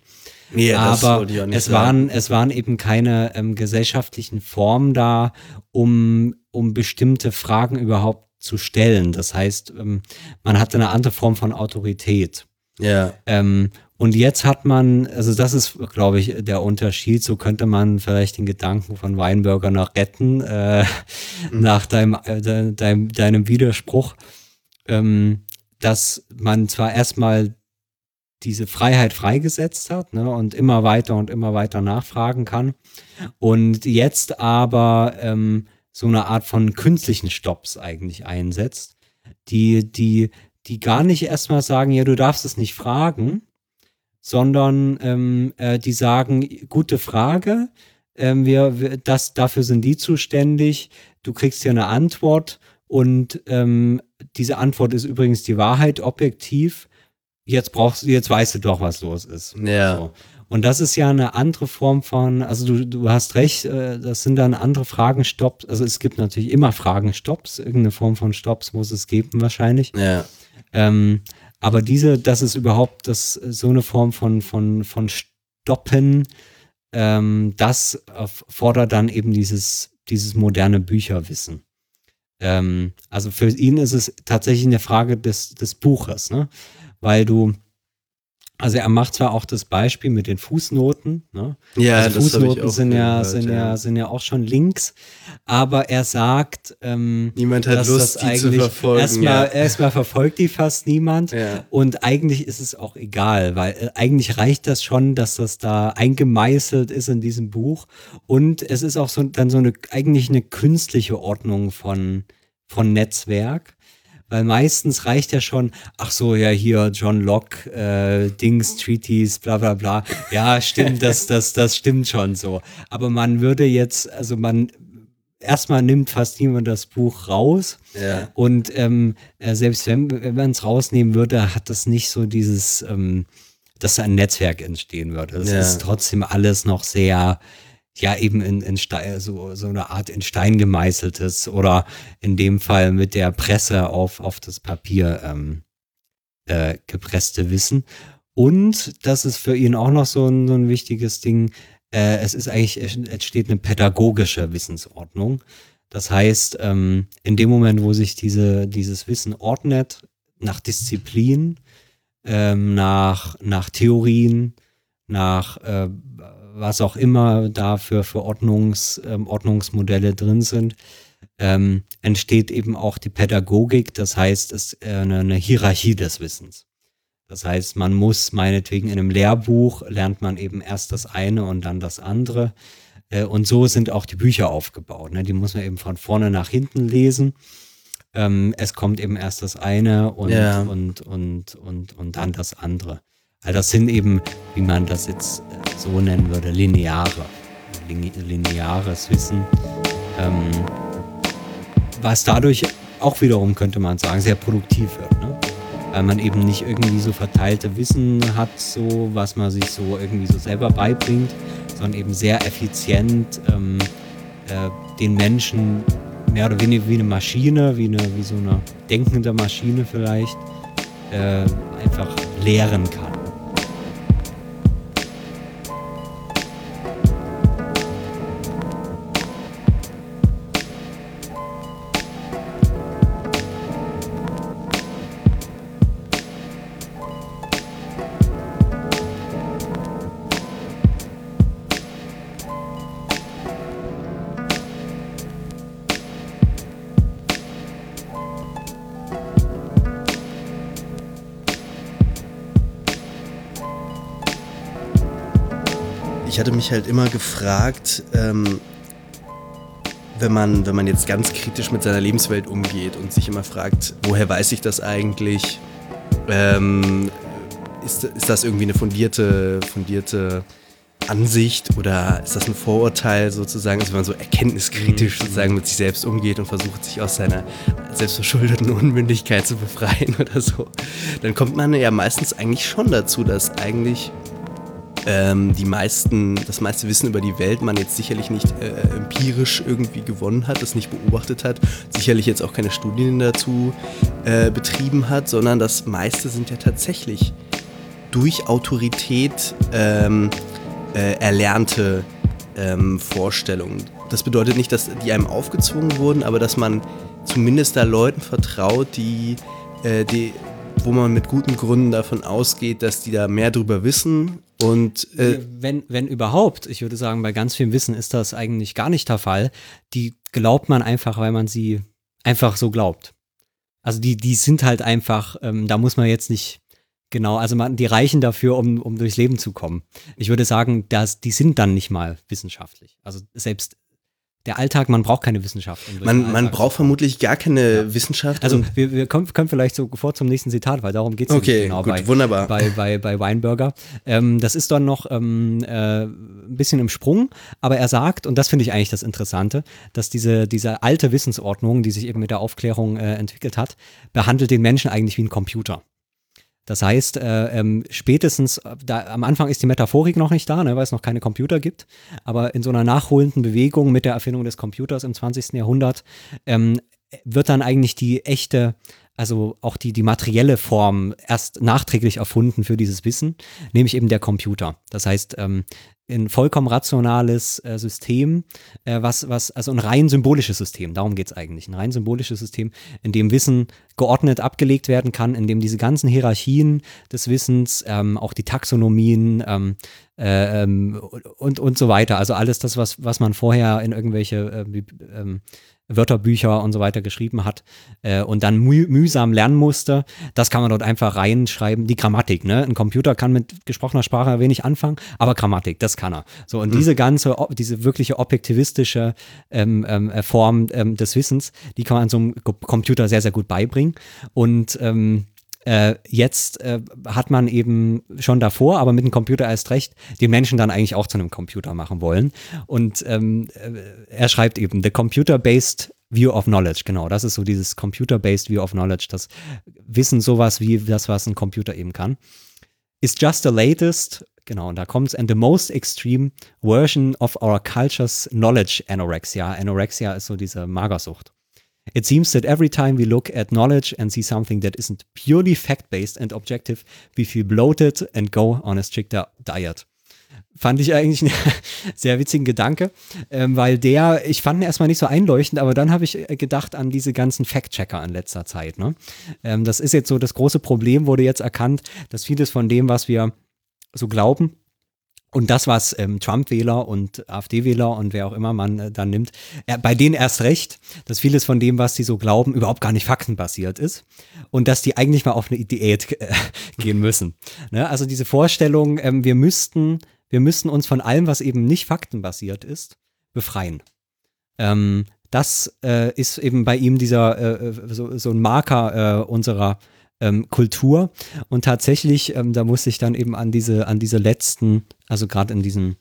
[SPEAKER 2] Das
[SPEAKER 1] aber es waren, es waren eben keine ähm, gesellschaftlichen Formen da, um, um bestimmte Fragen überhaupt zu stellen. Das heißt, ähm, man hatte eine andere Form von Autorität.
[SPEAKER 2] Ja,
[SPEAKER 1] Ähm, und jetzt hat man, also das ist, glaube ich, der Unterschied. So könnte man vielleicht den Gedanken von Weinberger noch retten, äh, nach deinem, äh, de, deinem, deinem Widerspruch, ähm, dass man zwar erstmal diese Freiheit freigesetzt hat ne, und immer weiter und immer weiter nachfragen kann und jetzt aber ähm, so eine Art von künstlichen Stops eigentlich einsetzt, die, die, die gar nicht erstmal sagen, ja, du darfst es nicht fragen, sondern ähm, äh, die sagen, gute Frage, ähm, wir, wir, das, dafür sind die zuständig, du kriegst hier eine Antwort und ähm, diese Antwort ist übrigens die Wahrheit objektiv. Jetzt brauchst du, jetzt weißt du doch, was los ist.
[SPEAKER 2] Ja.
[SPEAKER 1] So. Und das ist ja eine andere Form von, also du, du hast recht, äh, das sind dann andere Fragenstopps. Also es gibt natürlich immer Fragenstopps, irgendeine Form von Stopps muss es geben wahrscheinlich.
[SPEAKER 2] Ja.
[SPEAKER 1] Ähm, aber diese, das ist überhaupt das, so eine Form von, von, von Stoppen, ähm, das fordert dann eben dieses, dieses moderne Bücherwissen. Ähm, also für ihn ist es tatsächlich eine Frage des, des Buches, ne? weil du, also er macht zwar auch das Beispiel mit den Fußnoten, ne?
[SPEAKER 2] Ja,
[SPEAKER 1] also
[SPEAKER 2] das
[SPEAKER 1] Fußnoten
[SPEAKER 2] auch
[SPEAKER 1] sind ja,
[SPEAKER 2] gehört,
[SPEAKER 1] sind ja, sind ja auch schon Links, aber er sagt, ähm,
[SPEAKER 2] Niemand hat Lust, die zu verfolgen.
[SPEAKER 1] Erstmal,
[SPEAKER 2] ja.
[SPEAKER 1] erstmal verfolgt die fast niemand.
[SPEAKER 2] Ja.
[SPEAKER 1] Und eigentlich ist es auch egal, weil äh, eigentlich reicht das schon, dass das da eingemeißelt ist in diesem Buch. Und es ist auch so dann so eine eigentlich eine künstliche Ordnung von, von Netzwerk. Weil meistens reicht ja schon, ach so, ja, hier John Locke, äh, Dings, Treaties, bla bla bla. Ja, stimmt, das, das, das stimmt schon so. Aber man würde jetzt, also man, erstmal nimmt fast niemand das Buch raus.
[SPEAKER 2] Ja.
[SPEAKER 1] Und ähm, äh, selbst wenn, wenn man es rausnehmen würde, hat das nicht so dieses, ähm, dass da ein Netzwerk entstehen würde. Es
[SPEAKER 2] Ja.
[SPEAKER 1] ist trotzdem alles noch sehr, ja, eben in, in Stein, so, so eine Art in Stein gemeißeltes oder in dem Fall mit der Presse auf, auf das Papier ähm, äh, gepresste Wissen. Und das ist für ihn auch noch so ein, so ein wichtiges Ding. Äh, es ist eigentlich, es entsteht eine pädagogische Wissensordnung. Das heißt, ähm, in dem Moment, wo sich diese, dieses Wissen ordnet, nach Disziplin, ähm, nach, nach Theorien, nach äh, was auch immer da für, für Ordnungs, ähm, Ordnungsmodelle drin sind, ähm, entsteht eben auch die Pädagogik, das heißt, es ist äh, eine, eine Hierarchie des Wissens. Das heißt, man muss meinetwegen in einem Lehrbuch lernt man eben erst das eine und dann das andere. Äh, Und so sind auch die Bücher aufgebaut. Ne? Die muss man eben von vorne nach hinten lesen. Ähm, es kommt eben erst das eine und,
[SPEAKER 2] Ja.
[SPEAKER 1] und, und, und, und dann das andere. Also das sind eben, wie man das jetzt äh, so nennen würde, lineare, lin- lineares Wissen. Ähm, was dadurch auch wiederum, könnte man sagen, sehr produktiv wird. Ne? Weil man eben nicht irgendwie so verteilte Wissen hat, so was man sich so irgendwie so selber beibringt, sondern eben sehr effizient ähm, äh, den Menschen mehr oder weniger wie eine Maschine, wie, eine, wie so eine denkende Maschine vielleicht, äh, einfach lehren kann.
[SPEAKER 2] Halt immer gefragt, ähm, wenn man, wenn man jetzt ganz kritisch mit seiner Lebenswelt umgeht und sich immer fragt, woher weiß ich das eigentlich? Ähm, ist, ist das irgendwie eine fundierte, fundierte Ansicht oder ist das ein Vorurteil sozusagen, also wenn man so erkenntniskritisch sozusagen mit sich selbst umgeht und versucht, sich aus seiner selbstverschuldeten Unmündigkeit zu befreien oder so, dann kommt man ja meistens eigentlich schon dazu, dass eigentlich ähm, die meisten, das meiste Wissen über die Welt man jetzt sicherlich nicht äh, empirisch irgendwie gewonnen hat, das nicht beobachtet hat, sicherlich jetzt auch keine Studien dazu äh, betrieben hat, sondern das meiste sind ja tatsächlich durch Autorität ähm, äh, erlernte ähm, Vorstellungen. Das bedeutet nicht, dass die einem aufgezwungen wurden, aber dass man zumindest da Leuten vertraut, die, äh, die wo man mit guten Gründen davon ausgeht, dass die da mehr drüber wissen und äh,
[SPEAKER 1] wenn, wenn überhaupt, ich würde sagen, bei ganz viel Wissen ist das eigentlich gar nicht der Fall. Die glaubt man einfach, weil man sie einfach so glaubt. Also die, die sind halt einfach, ähm, da muss man jetzt nicht genau, also man, die reichen dafür, um, um durchs Leben zu kommen. Ich würde sagen, dass, die sind dann nicht mal wissenschaftlich. Also selbst der Alltag, man braucht keine Wissenschaft. Um
[SPEAKER 2] Man, man braucht vermutlich gar keine Wissenschaft.
[SPEAKER 1] also wir, wir kommen, können vielleicht sofort zum nächsten Zitat, weil darum geht es
[SPEAKER 2] Okay,
[SPEAKER 1] genau
[SPEAKER 2] gut,
[SPEAKER 1] bei,
[SPEAKER 2] wunderbar.
[SPEAKER 1] bei, bei, bei Weinberger. Ähm, das ist dann noch ähm, äh, ein bisschen im Sprung, aber er sagt, und das finde ich eigentlich das Interessante, dass diese, diese alte Wissensordnung, die sich eben mit der Aufklärung äh, entwickelt hat, behandelt den Menschen eigentlich wie ein Computer. Das heißt, äh, ähm, spätestens, äh, da, am Anfang ist die Metaphorik noch nicht da, ne, weil es noch keine Computer gibt, aber in so einer nachholenden Bewegung mit der Erfindung des Computers im 20. Jahrhundert ähm, wird dann eigentlich die echte, also auch die, die materielle Form erst nachträglich erfunden für dieses Wissen, nämlich eben der Computer. Das heißt, ähm, ein vollkommen rationales äh, System, äh, was, was, also ein rein symbolisches System, darum geht es eigentlich. Ein rein symbolisches System, in dem Wissen geordnet abgelegt werden kann, in dem diese ganzen Hierarchien des Wissens, ähm, auch die Taxonomien ähm, äh, ähm, und, und so weiter, also alles das, was, was man vorher in irgendwelche äh, ähm, Wörterbücher und so weiter geschrieben hat äh, und dann müh mühsam lernen musste, das kann man dort einfach reinschreiben. Die Grammatik, ne? Ein Computer kann mit gesprochener Sprache wenig anfangen, aber Grammatik, das kann er. So, und diese ganze, diese wirkliche objektivistische ähm, ähm, äh, Form ähm, des Wissens, die kann man so einem Computer sehr, sehr gut beibringen. Und ähm, äh, jetzt äh, hat man eben schon davor, aber mit dem Computer erst recht, den Menschen dann eigentlich auch zu einem Computer machen wollen. Und ähm, äh, er schreibt eben, the computer-based view of knowledge, genau, das ist so dieses computer-based view of knowledge, das Wissen sowas wie das, was ein Computer eben kann, is just the latest, genau, und da kommt's, and the most extreme version of our culture's knowledge anorexia. Anorexia ist so diese Magersucht. It seems that every time we look at knowledge and see something that isn't purely fact based and objective, we feel bloated and go on a stricter diet. Fand ich eigentlich einen sehr witzigen Gedanke, ähm, weil der, ich fand ihn erstmal nicht so einleuchtend, aber dann habe ich äh, gedacht an diese ganzen Fact-Checker in letzter Zeit. Ne? Ähm, das ist jetzt so das große Problem, wurde jetzt erkannt, dass vieles von dem, was wir so glauben, und das, was ähm, Trump-Wähler und AfD-Wähler und wer auch immer man äh, dann nimmt, äh, bei denen erst recht, dass vieles von dem, was sie so glauben, überhaupt gar nicht faktenbasiert ist und dass die eigentlich mal auf eine Diät äh, gehen müssen. Ne? Also diese Vorstellung, ähm, wir müssten, wir müssten uns von allem, was eben nicht faktenbasiert ist, befreien. Ähm, das äh, ist eben bei ihm dieser äh, äh, so, so ein Marker unserer ähm, Kultur. Und tatsächlich, ähm, da muss ich dann eben an diese, an diese letzten, also gerade in diesem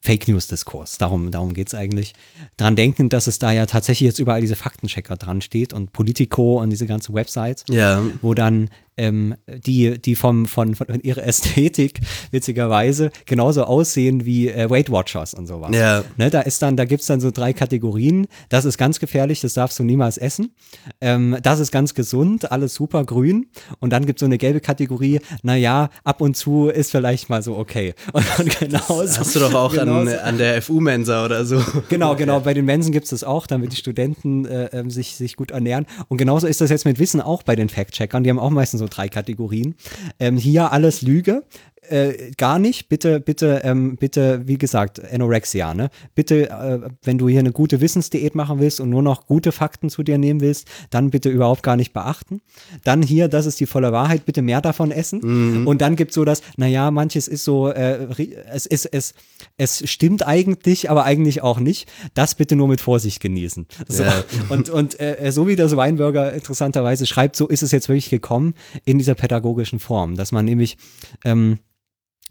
[SPEAKER 1] Fake News-Diskurs, darum, darum geht es eigentlich, dran denken, dass es da ja tatsächlich jetzt überall diese Faktenchecker dran steht und Politico und diese ganzen Websites
[SPEAKER 2] ja,
[SPEAKER 1] wo dann ähm, die, die vom, von, von ihrer Ästhetik witzigerweise genauso aussehen wie äh, Weight Watchers und sowas.
[SPEAKER 2] Ja.
[SPEAKER 1] Ne, da ist dann, da gibt's dann so drei Kategorien. Das ist ganz gefährlich, das darfst du niemals essen. Ähm, das ist ganz gesund, alles super grün. Und dann gibt's so eine gelbe Kategorie, naja, ab und zu ist vielleicht mal so okay. Und, und genauso.
[SPEAKER 2] das hast du doch auch an,
[SPEAKER 1] genauso-
[SPEAKER 2] an der FU-Mensa oder so.
[SPEAKER 1] Genau, genau. Bei den Mensen gibt es das auch, damit die Studenten äh, ähm, sich, sich gut ernähren. Und genauso ist das jetzt mit Wissen auch bei den Fact-Checkern. Die haben auch meistens so drei Kategorien. Ähm, hier alles Lüge. Äh, gar nicht. Bitte, bitte, ähm, bitte, wie gesagt, Anorexia, ne? Bitte, äh, wenn du hier eine gute Wissensdiät machen willst und nur noch gute Fakten zu dir nehmen willst, dann bitte überhaupt gar nicht beachten. Dann hier, das ist die volle Wahrheit, bitte mehr davon essen. Und dann gibt es so das, naja, manches ist so, äh, es ist, es, es stimmt eigentlich, aber eigentlich auch nicht. Das bitte nur mit Vorsicht genießen. So.
[SPEAKER 2] Ja.
[SPEAKER 1] Und, und äh, so wie das Weinberger interessanterweise schreibt, so ist es jetzt wirklich gekommen in dieser pädagogischen Form, dass man nämlich ähm,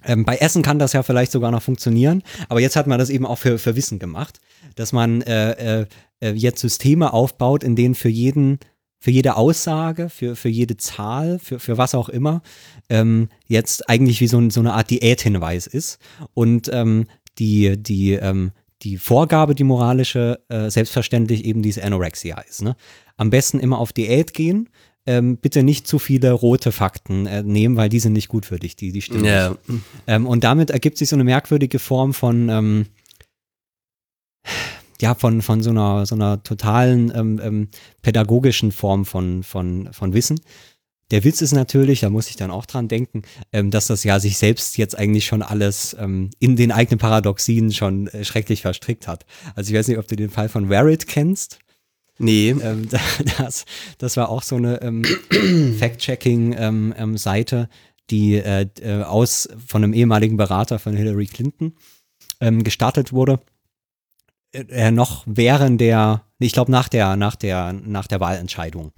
[SPEAKER 1] ähm, bei Essen kann das ja vielleicht sogar noch funktionieren, aber jetzt hat man das eben auch für, für Wissen gemacht, dass man äh, äh, äh, jetzt Systeme aufbaut, in denen für jeden, für jede Aussage, für, für jede Zahl, für, für was auch immer, ähm, jetzt eigentlich wie so, so eine Art Diäthinweis ist. Und ähm, die, die, ähm, die Vorgabe, die moralische, äh, selbstverständlich eben diese Anorexia ist. Ne? Am besten immer auf Diät gehen. Ähm, bitte nicht zu viele rote Fakten äh, nehmen, weil die sind nicht gut für dich, die, die stimmen nicht.
[SPEAKER 2] Ja,
[SPEAKER 1] Ähm, und damit ergibt sich so eine merkwürdige Form von, ähm, ja, von, von so einer, so einer totalen ähm, ähm, pädagogischen Form von, von, von Wissen. Der Witz ist natürlich, da muss ich dann auch dran denken, ähm, dass das ja sich selbst jetzt eigentlich schon alles in den eigenen Paradoxien schon äh, schrecklich verstrickt hat. Also ich weiß nicht, ob du den Fall von Verrit kennst.
[SPEAKER 2] Nee.
[SPEAKER 1] Ähm, das, das war auch so eine ähm, Fact-Checking-Seite, die äh, äh, aus von einem ehemaligen Berater von Hillary Clinton ähm, gestartet wurde. äh, noch während der, ich glaube nach der, nach der, nach der Wahlentscheidung.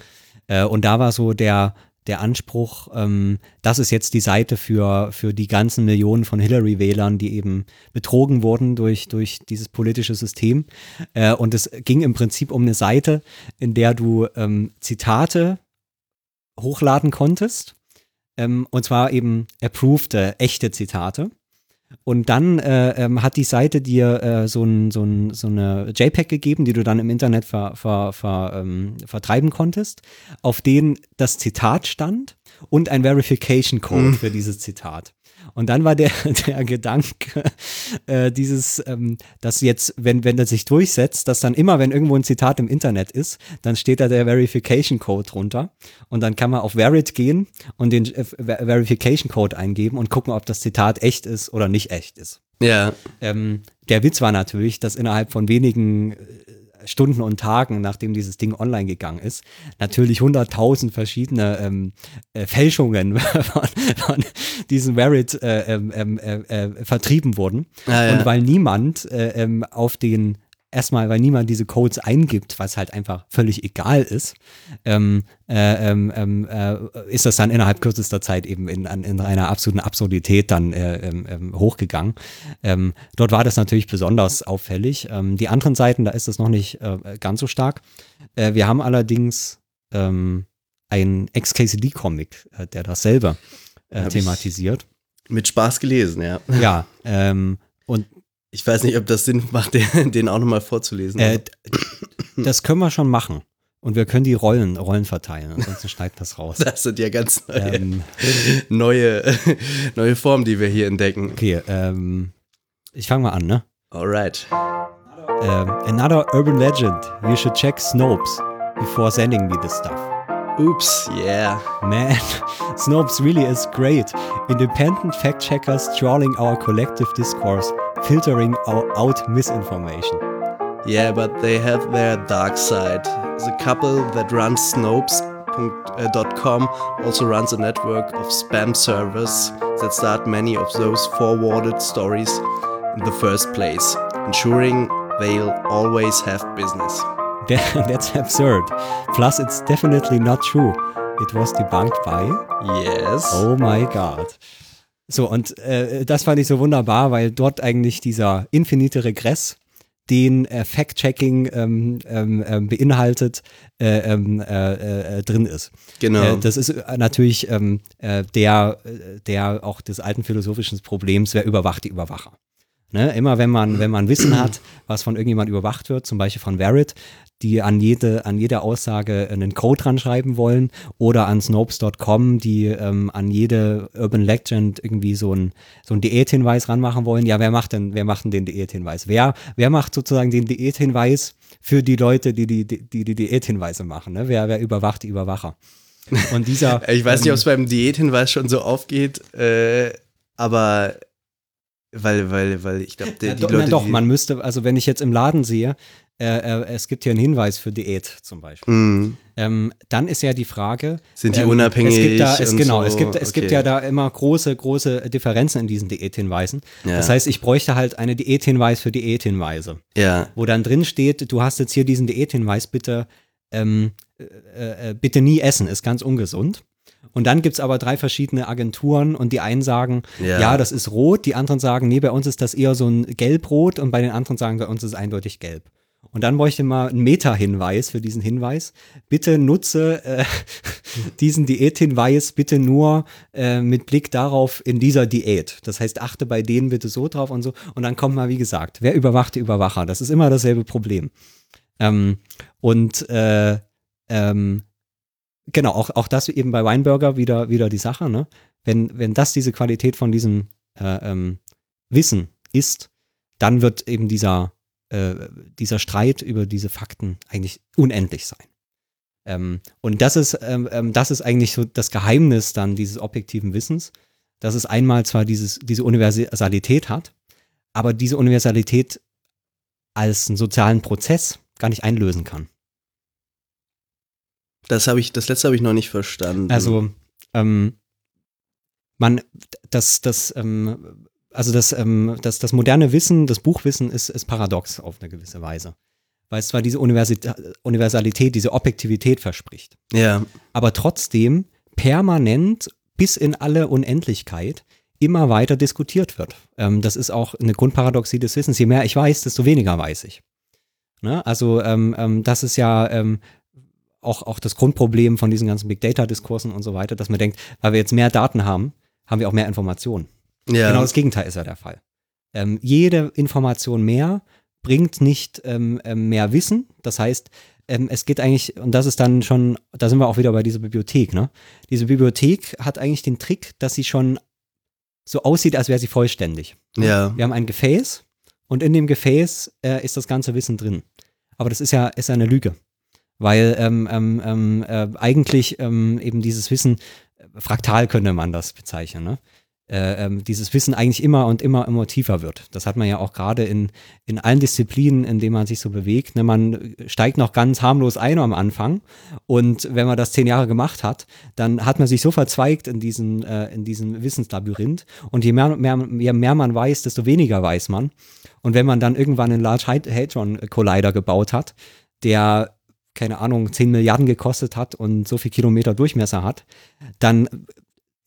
[SPEAKER 1] Äh, und da war so der, der Anspruch, ähm, das ist jetzt die Seite für, für die ganzen Millionen von Hillary-Wählern, die eben betrogen wurden durch, durch dieses politische System. Äh, und es ging im Prinzip um eine Seite, in der du ähm, Zitate hochladen konntest. Ähm, und zwar eben approved, äh, echte Zitate. Und dann äh, ähm, hat die Seite dir äh, so, ein, so, ein, so eine JPEG gegeben, die du dann im Internet ver, ver, ver, ähm, vertreiben konntest, auf denen das Zitat stand und ein Verification Code
[SPEAKER 2] Mhm.
[SPEAKER 1] für dieses Zitat. Und dann war der, der Gedanke, äh, dieses, ähm, dass jetzt, wenn, wenn das sich durchsetzt, dass dann immer, wenn irgendwo ein Zitat im Internet ist, dann steht da der Verification Code drunter. Und dann kann man auf Verit gehen und den äh, Ver- Verification Code eingeben und gucken, ob das Zitat echt ist oder nicht echt ist.
[SPEAKER 2] Ja.
[SPEAKER 1] Ähm, der Witz war natürlich, dass innerhalb von wenigen äh, Stunden und Tagen, nachdem dieses Ding online gegangen ist, natürlich hunderttausend verschiedene ähm, äh, Fälschungen von, von diesem Verit äh, ähm, ähm, äh, äh, vertrieben wurden.
[SPEAKER 2] Ah, ja.
[SPEAKER 1] Und weil niemand äh, ähm, auf den Erstmal, weil niemand diese Codes eingibt, was halt einfach völlig egal ist, ähm, äh, ähm, ähm, äh, ist das dann innerhalb kürzester Zeit eben in, in einer absoluten Absurdität dann äh, ähm, ähm, hochgegangen. Dort war das natürlich besonders auffällig. Die anderen Seiten, da ist das noch nicht äh, ganz so stark. Äh, wir haben allerdings ähm, einen XKCD-Comic, äh, der dasselbe äh,
[SPEAKER 2] Hab ich-
[SPEAKER 1] thematisiert.
[SPEAKER 2] Mit Spaß gelesen, ja.
[SPEAKER 1] Ja, ähm, und
[SPEAKER 2] Ich weiß nicht, ob das Sinn macht, den, den auch nochmal vorzulesen.
[SPEAKER 1] Äh, das können wir schon machen. Und wir können die Rollen, Rollen verteilen, ansonsten schneidet das raus.
[SPEAKER 2] das sind ja ganz neue,
[SPEAKER 1] ähm,
[SPEAKER 2] neue, neue Formen, die wir hier entdecken.
[SPEAKER 1] okay, ähm, ich fange mal an, ne?
[SPEAKER 2] Alright.
[SPEAKER 1] Ähm, another urban legend. You should check Snopes before sending me this stuff.
[SPEAKER 2] Oops, yeah.
[SPEAKER 1] Man, Snopes really is great. Independent fact checkers trawling our collective discourse, filtering out misinformation.
[SPEAKER 2] Yeah, but they have their dark side. The couple that runs Snopes.com also runs a network of spam servers that start many of those forwarded stories in the first place, ensuring they'll always have business.
[SPEAKER 1] That's absurd. Plus, it's definitely not true. It was debunked by
[SPEAKER 2] Yes.
[SPEAKER 1] Oh my God. So, und äh, das fand ich so wunderbar, weil dort eigentlich dieser infinite Regress, den äh, Fact-Checking ähm, ähm, ähm, beinhaltet, äh, ähm, äh, äh, drin ist.
[SPEAKER 2] Genau.
[SPEAKER 1] Äh, das ist äh, natürlich ähm, äh, der, äh, der auch des alten philosophischen Problems, wer überwacht die Überwacher. Ne? Immer wenn man, wenn man Wissen hat, was von irgendjemand überwacht wird, zum Beispiel von Verit, die an jede, an jede Aussage einen Code dran schreiben wollen oder an Snopes.com, die ähm, an jede Urban Legend irgendwie so ein, so ein Diäthinweis ranmachen wollen. Ja, wer macht denn, wer macht denn den Diäthinweis? Wer, wer macht sozusagen den Diäthinweis für die Leute, die die, die, die, die Diäthinweise machen? Ne? Wer, wer überwacht die Überwacher? Und dieser,
[SPEAKER 2] Ich weiß nicht,
[SPEAKER 1] ähm,
[SPEAKER 2] ob es beim Diäthinweis schon so aufgeht, äh, aber weil, weil, weil ich glaube, die, die
[SPEAKER 1] do,
[SPEAKER 2] Leute.
[SPEAKER 1] na doch, man müsste, also wenn ich jetzt im Laden sehe, äh, äh, es gibt hier einen Hinweis für Diät zum Beispiel.
[SPEAKER 2] Hm,
[SPEAKER 1] Ähm, dann ist ja die Frage,
[SPEAKER 2] Sind die
[SPEAKER 1] ähm,
[SPEAKER 2] unabhängig
[SPEAKER 1] Es gibt da, es, genau,
[SPEAKER 2] so?
[SPEAKER 1] es gibt, es gibt
[SPEAKER 2] Okay.
[SPEAKER 1] ja da immer große, große Differenzen in diesen Diäthinweisen.
[SPEAKER 2] Ja.
[SPEAKER 1] Das heißt, ich bräuchte halt eine Diäthinweis für Diäthinweise,
[SPEAKER 2] ja,
[SPEAKER 1] wo dann drin steht, du hast jetzt hier diesen Diäthinweis, bitte, ähm, äh, äh, bitte nie essen, ist ganz ungesund. Und dann gibt es aber drei verschiedene Agenturen und die einen sagen,
[SPEAKER 2] Ja.
[SPEAKER 1] ja. das ist rot, die anderen sagen, nee, bei uns ist das eher so ein gelb-rot und bei den anderen sagen, bei uns ist es eindeutig gelb. Und dann bräuchte ich mal einen Meta-Hinweis für diesen Hinweis. Bitte nutze äh, diesen Diäthinweis bitte nur äh, mit Blick darauf in dieser Diät. Das heißt, achte bei denen bitte so drauf und so. Und dann kommt mal, wie gesagt, wer überwacht die Überwacher? Das ist immer dasselbe Problem. Ähm, und äh, ähm, genau, auch, auch das eben bei Weinburger wieder, wieder die Sache, ne? Wenn, wenn das diese Qualität von diesem äh, ähm, Wissen ist, dann wird eben dieser, äh, dieser Streit über diese Fakten eigentlich unendlich sein. Ähm, und das ist, ähm, ähm, das ist eigentlich so das Geheimnis dann dieses objektiven Wissens, dass es einmal zwar dieses, diese Universalität hat, aber diese Universalität als einen sozialen Prozess gar nicht einlösen kann.
[SPEAKER 2] das habe ich, das letzte habe ich noch nicht verstanden.
[SPEAKER 1] Also, ähm, man, das, das, ähm, also das, ähm, das, das moderne Wissen, das Buchwissen ist, ist paradox auf eine gewisse Weise. Weil es zwar diese Universität, Universalität, diese Objektivität verspricht,
[SPEAKER 2] Ja,
[SPEAKER 1] aber trotzdem permanent bis in alle Unendlichkeit immer weiter diskutiert wird. Ähm, das ist auch eine Grundparadoxie des Wissens. Je mehr ich weiß, desto weniger weiß ich. Ne? Also ähm, ähm, das ist ja ähm, auch, auch das Grundproblem von diesen ganzen Big Data-Diskursen und so weiter, dass man denkt, weil wir jetzt mehr Daten haben, haben wir auch mehr Informationen.
[SPEAKER 2] Ja.
[SPEAKER 1] Genau das Gegenteil ist ja der Fall. Ähm, jede Information mehr bringt nicht ähm, ähm, mehr Wissen. Das heißt, ähm, es geht eigentlich, und das ist dann schon, da sind wir auch wieder bei dieser Bibliothek, ne? Diese Bibliothek hat eigentlich den Trick, dass sie schon so aussieht, als wäre sie vollständig.
[SPEAKER 2] ja.
[SPEAKER 1] Wir haben ein Gefäß und in dem Gefäß äh, ist das ganze Wissen drin. Aber das ist ja, ist ja eine Lüge. Weil ähm, ähm, ähm, äh, eigentlich ähm, eben dieses Wissen, äh, fraktal könnte man das bezeichnen, ne? Äh, ähm, dieses Wissen eigentlich immer und immer immer tiefer wird. Das hat man ja auch gerade in, in allen Disziplinen, in denen man sich so bewegt. Ne? Man steigt noch ganz harmlos ein am Anfang und wenn man das zehn Jahre gemacht hat, dann hat man sich so verzweigt in diesem, äh, in diesem Wissenslabyrinth und je mehr, mehr, je mehr man weiß, desto weniger weiß man. Und wenn man dann irgendwann einen Large Hadron Collider gebaut hat, der keine Ahnung, 10 Milliarden gekostet hat und so viel Kilometer Durchmesser hat, dann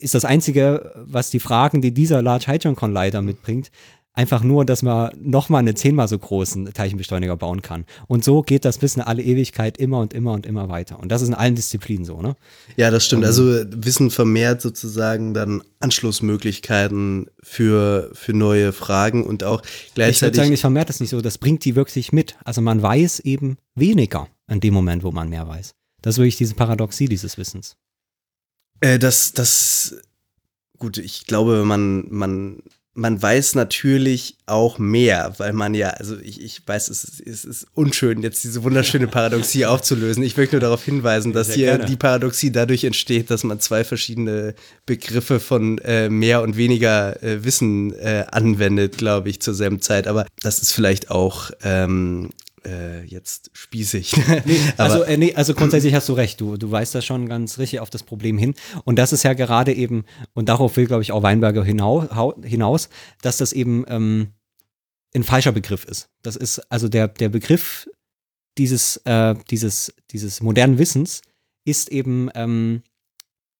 [SPEAKER 1] ist das Einzige, was die Fragen, die dieser Large Hadron Collider mitbringt, einfach nur, dass man nochmal einen zehnmal so großen Teilchenbeschleuniger bauen kann. Und so geht das bis in alle Ewigkeit immer und immer und immer weiter. Und das ist in allen Disziplinen so, ne?
[SPEAKER 2] Ja, das stimmt. Also Wissen vermehrt sozusagen dann Anschlussmöglichkeiten für, für neue Fragen und auch
[SPEAKER 1] Ich würde
[SPEAKER 2] gleichzeitig.
[SPEAKER 1] sagen, ich vermehrt das nicht so, das bringt die wirklich mit. Also man weiß eben weniger in dem Moment, wo man mehr weiß. Das ist wirklich diese Paradoxie dieses Wissens.
[SPEAKER 2] Äh, das, das, gut, ich glaube, man, man, man weiß natürlich auch mehr, weil man ja, also ich, ich weiß, es ist, es ist unschön, jetzt diese wunderschöne Paradoxie aufzulösen. Ich möchte nur darauf hinweisen, dass hier die Paradoxie dadurch entsteht, dass man zwei verschiedene Begriffe von äh, mehr und weniger äh, Wissen äh, anwendet, glaube ich, zur selben Zeit. Aber das ist vielleicht auch ähm, äh, jetzt spießig. Aber-
[SPEAKER 1] Also, äh, nee, also grundsätzlich hast du recht, du, du weißt da schon ganz richtig auf das Problem hin. Und das ist ja gerade eben, und darauf will, glaube ich, auch Weinberger hinau, hinaus, dass das eben ähm, ein falscher Begriff ist. Das ist also der, der Begriff dieses, äh, dieses, dieses modernen Wissens ist eben ähm,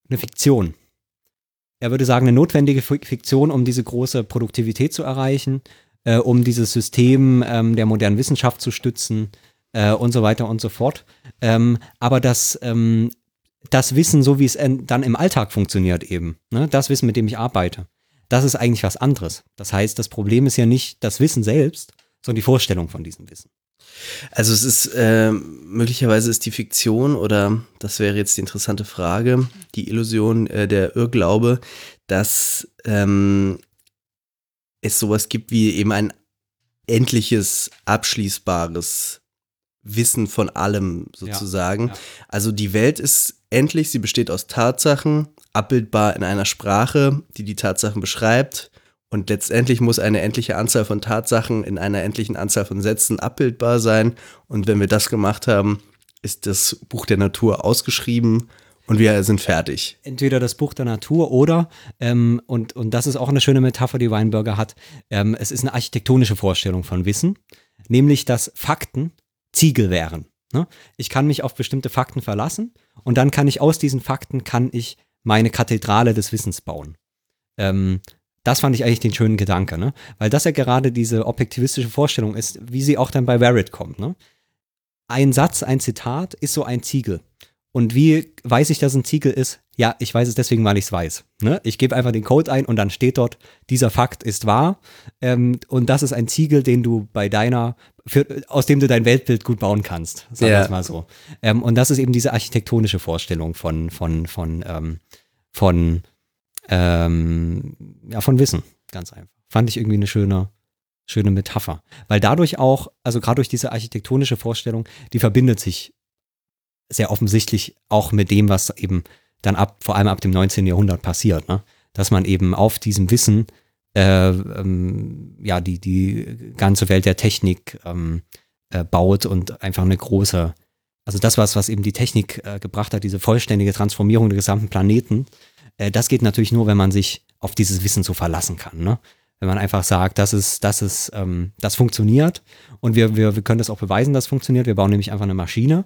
[SPEAKER 1] eine Fiktion. Er würde sagen, eine notwendige Fi- Fiktion, um diese große Produktivität zu erreichen, äh, um dieses System ähm, der modernen Wissenschaft zu stützen äh, und so weiter und so fort. Ähm, aber das, ähm, das Wissen, so wie es dann im Alltag funktioniert eben, ne, das Wissen, mit dem ich arbeite, das ist eigentlich was anderes. Das heißt, das Problem ist ja nicht das Wissen selbst, sondern die Vorstellung von diesem Wissen.
[SPEAKER 2] Also es ist ähm, möglicherweise ist die Fiktion oder das wäre jetzt die interessante Frage, die Illusion, äh, der Irrglaube, dass ähm, es sowas gibt wie eben ein endliches, abschließbares Wissen von allem sozusagen.
[SPEAKER 1] ja.
[SPEAKER 2] Also die Welt ist endlich, sie besteht aus Tatsachen, abbildbar in einer Sprache, die die Tatsachen beschreibt. Und letztendlich muss eine endliche Anzahl von Tatsachen in einer endlichen Anzahl von Sätzen abbildbar sein. Und wenn wir das gemacht haben, ist das Buch der Natur ausgeschrieben und wir sind fertig.
[SPEAKER 1] entweder das Buch der Natur oder, ähm, und, und das ist auch eine schöne Metapher, die Weinberger hat, ähm, es ist eine architektonische Vorstellung von Wissen, nämlich dass Fakten Ziegel wären. Ne? Ich kann mich auf bestimmte Fakten verlassen und dann kann ich aus diesen Fakten, kann ich meine Kathedrale des Wissens bauen. Ähm, das fand ich eigentlich den schönen Gedanke, ne? weil das ja gerade diese objektivistische Vorstellung ist, wie sie auch dann bei Barrett kommt. Ne? Ein Satz, ein Zitat ist so ein Ziegel. Und wie weiß ich, dass ein Ziegel ist? Ja, ich weiß es deswegen, weil ich es weiß. Ne? Ich gebe einfach den Code ein und dann steht dort, dieser Fakt ist wahr. Ähm, und das ist ein Ziegel, den du bei deiner, für, aus dem du dein Weltbild gut bauen kannst. Sagen wir
[SPEAKER 2] Ja.
[SPEAKER 1] es mal so. Ähm, und das ist eben diese architektonische Vorstellung von, von, von, ähm, von, ähm, ja, von Wissen. Ganz einfach. Fand ich irgendwie eine schöne, schöne Metapher. Weil dadurch auch, also gerade durch diese architektonische Vorstellung, die verbindet sich sehr offensichtlich auch mit dem, was eben dann ab, vor allem ab dem 19. Jahrhundert passiert, ne? Dass man eben auf diesem Wissen äh, ähm, ja die, die ganze Welt der Technik ähm, äh, baut und einfach eine große, also das, was, was eben die Technik äh, gebracht hat, diese vollständige Transformierung des gesamten Planeten, äh, das geht natürlich nur, wenn man sich auf dieses Wissen so verlassen kann, ne? Wenn man einfach sagt, das ist, das ist, ähm, das funktioniert und wir, wir, wir können das auch beweisen, dass es funktioniert. Wir bauen nämlich einfach eine Maschine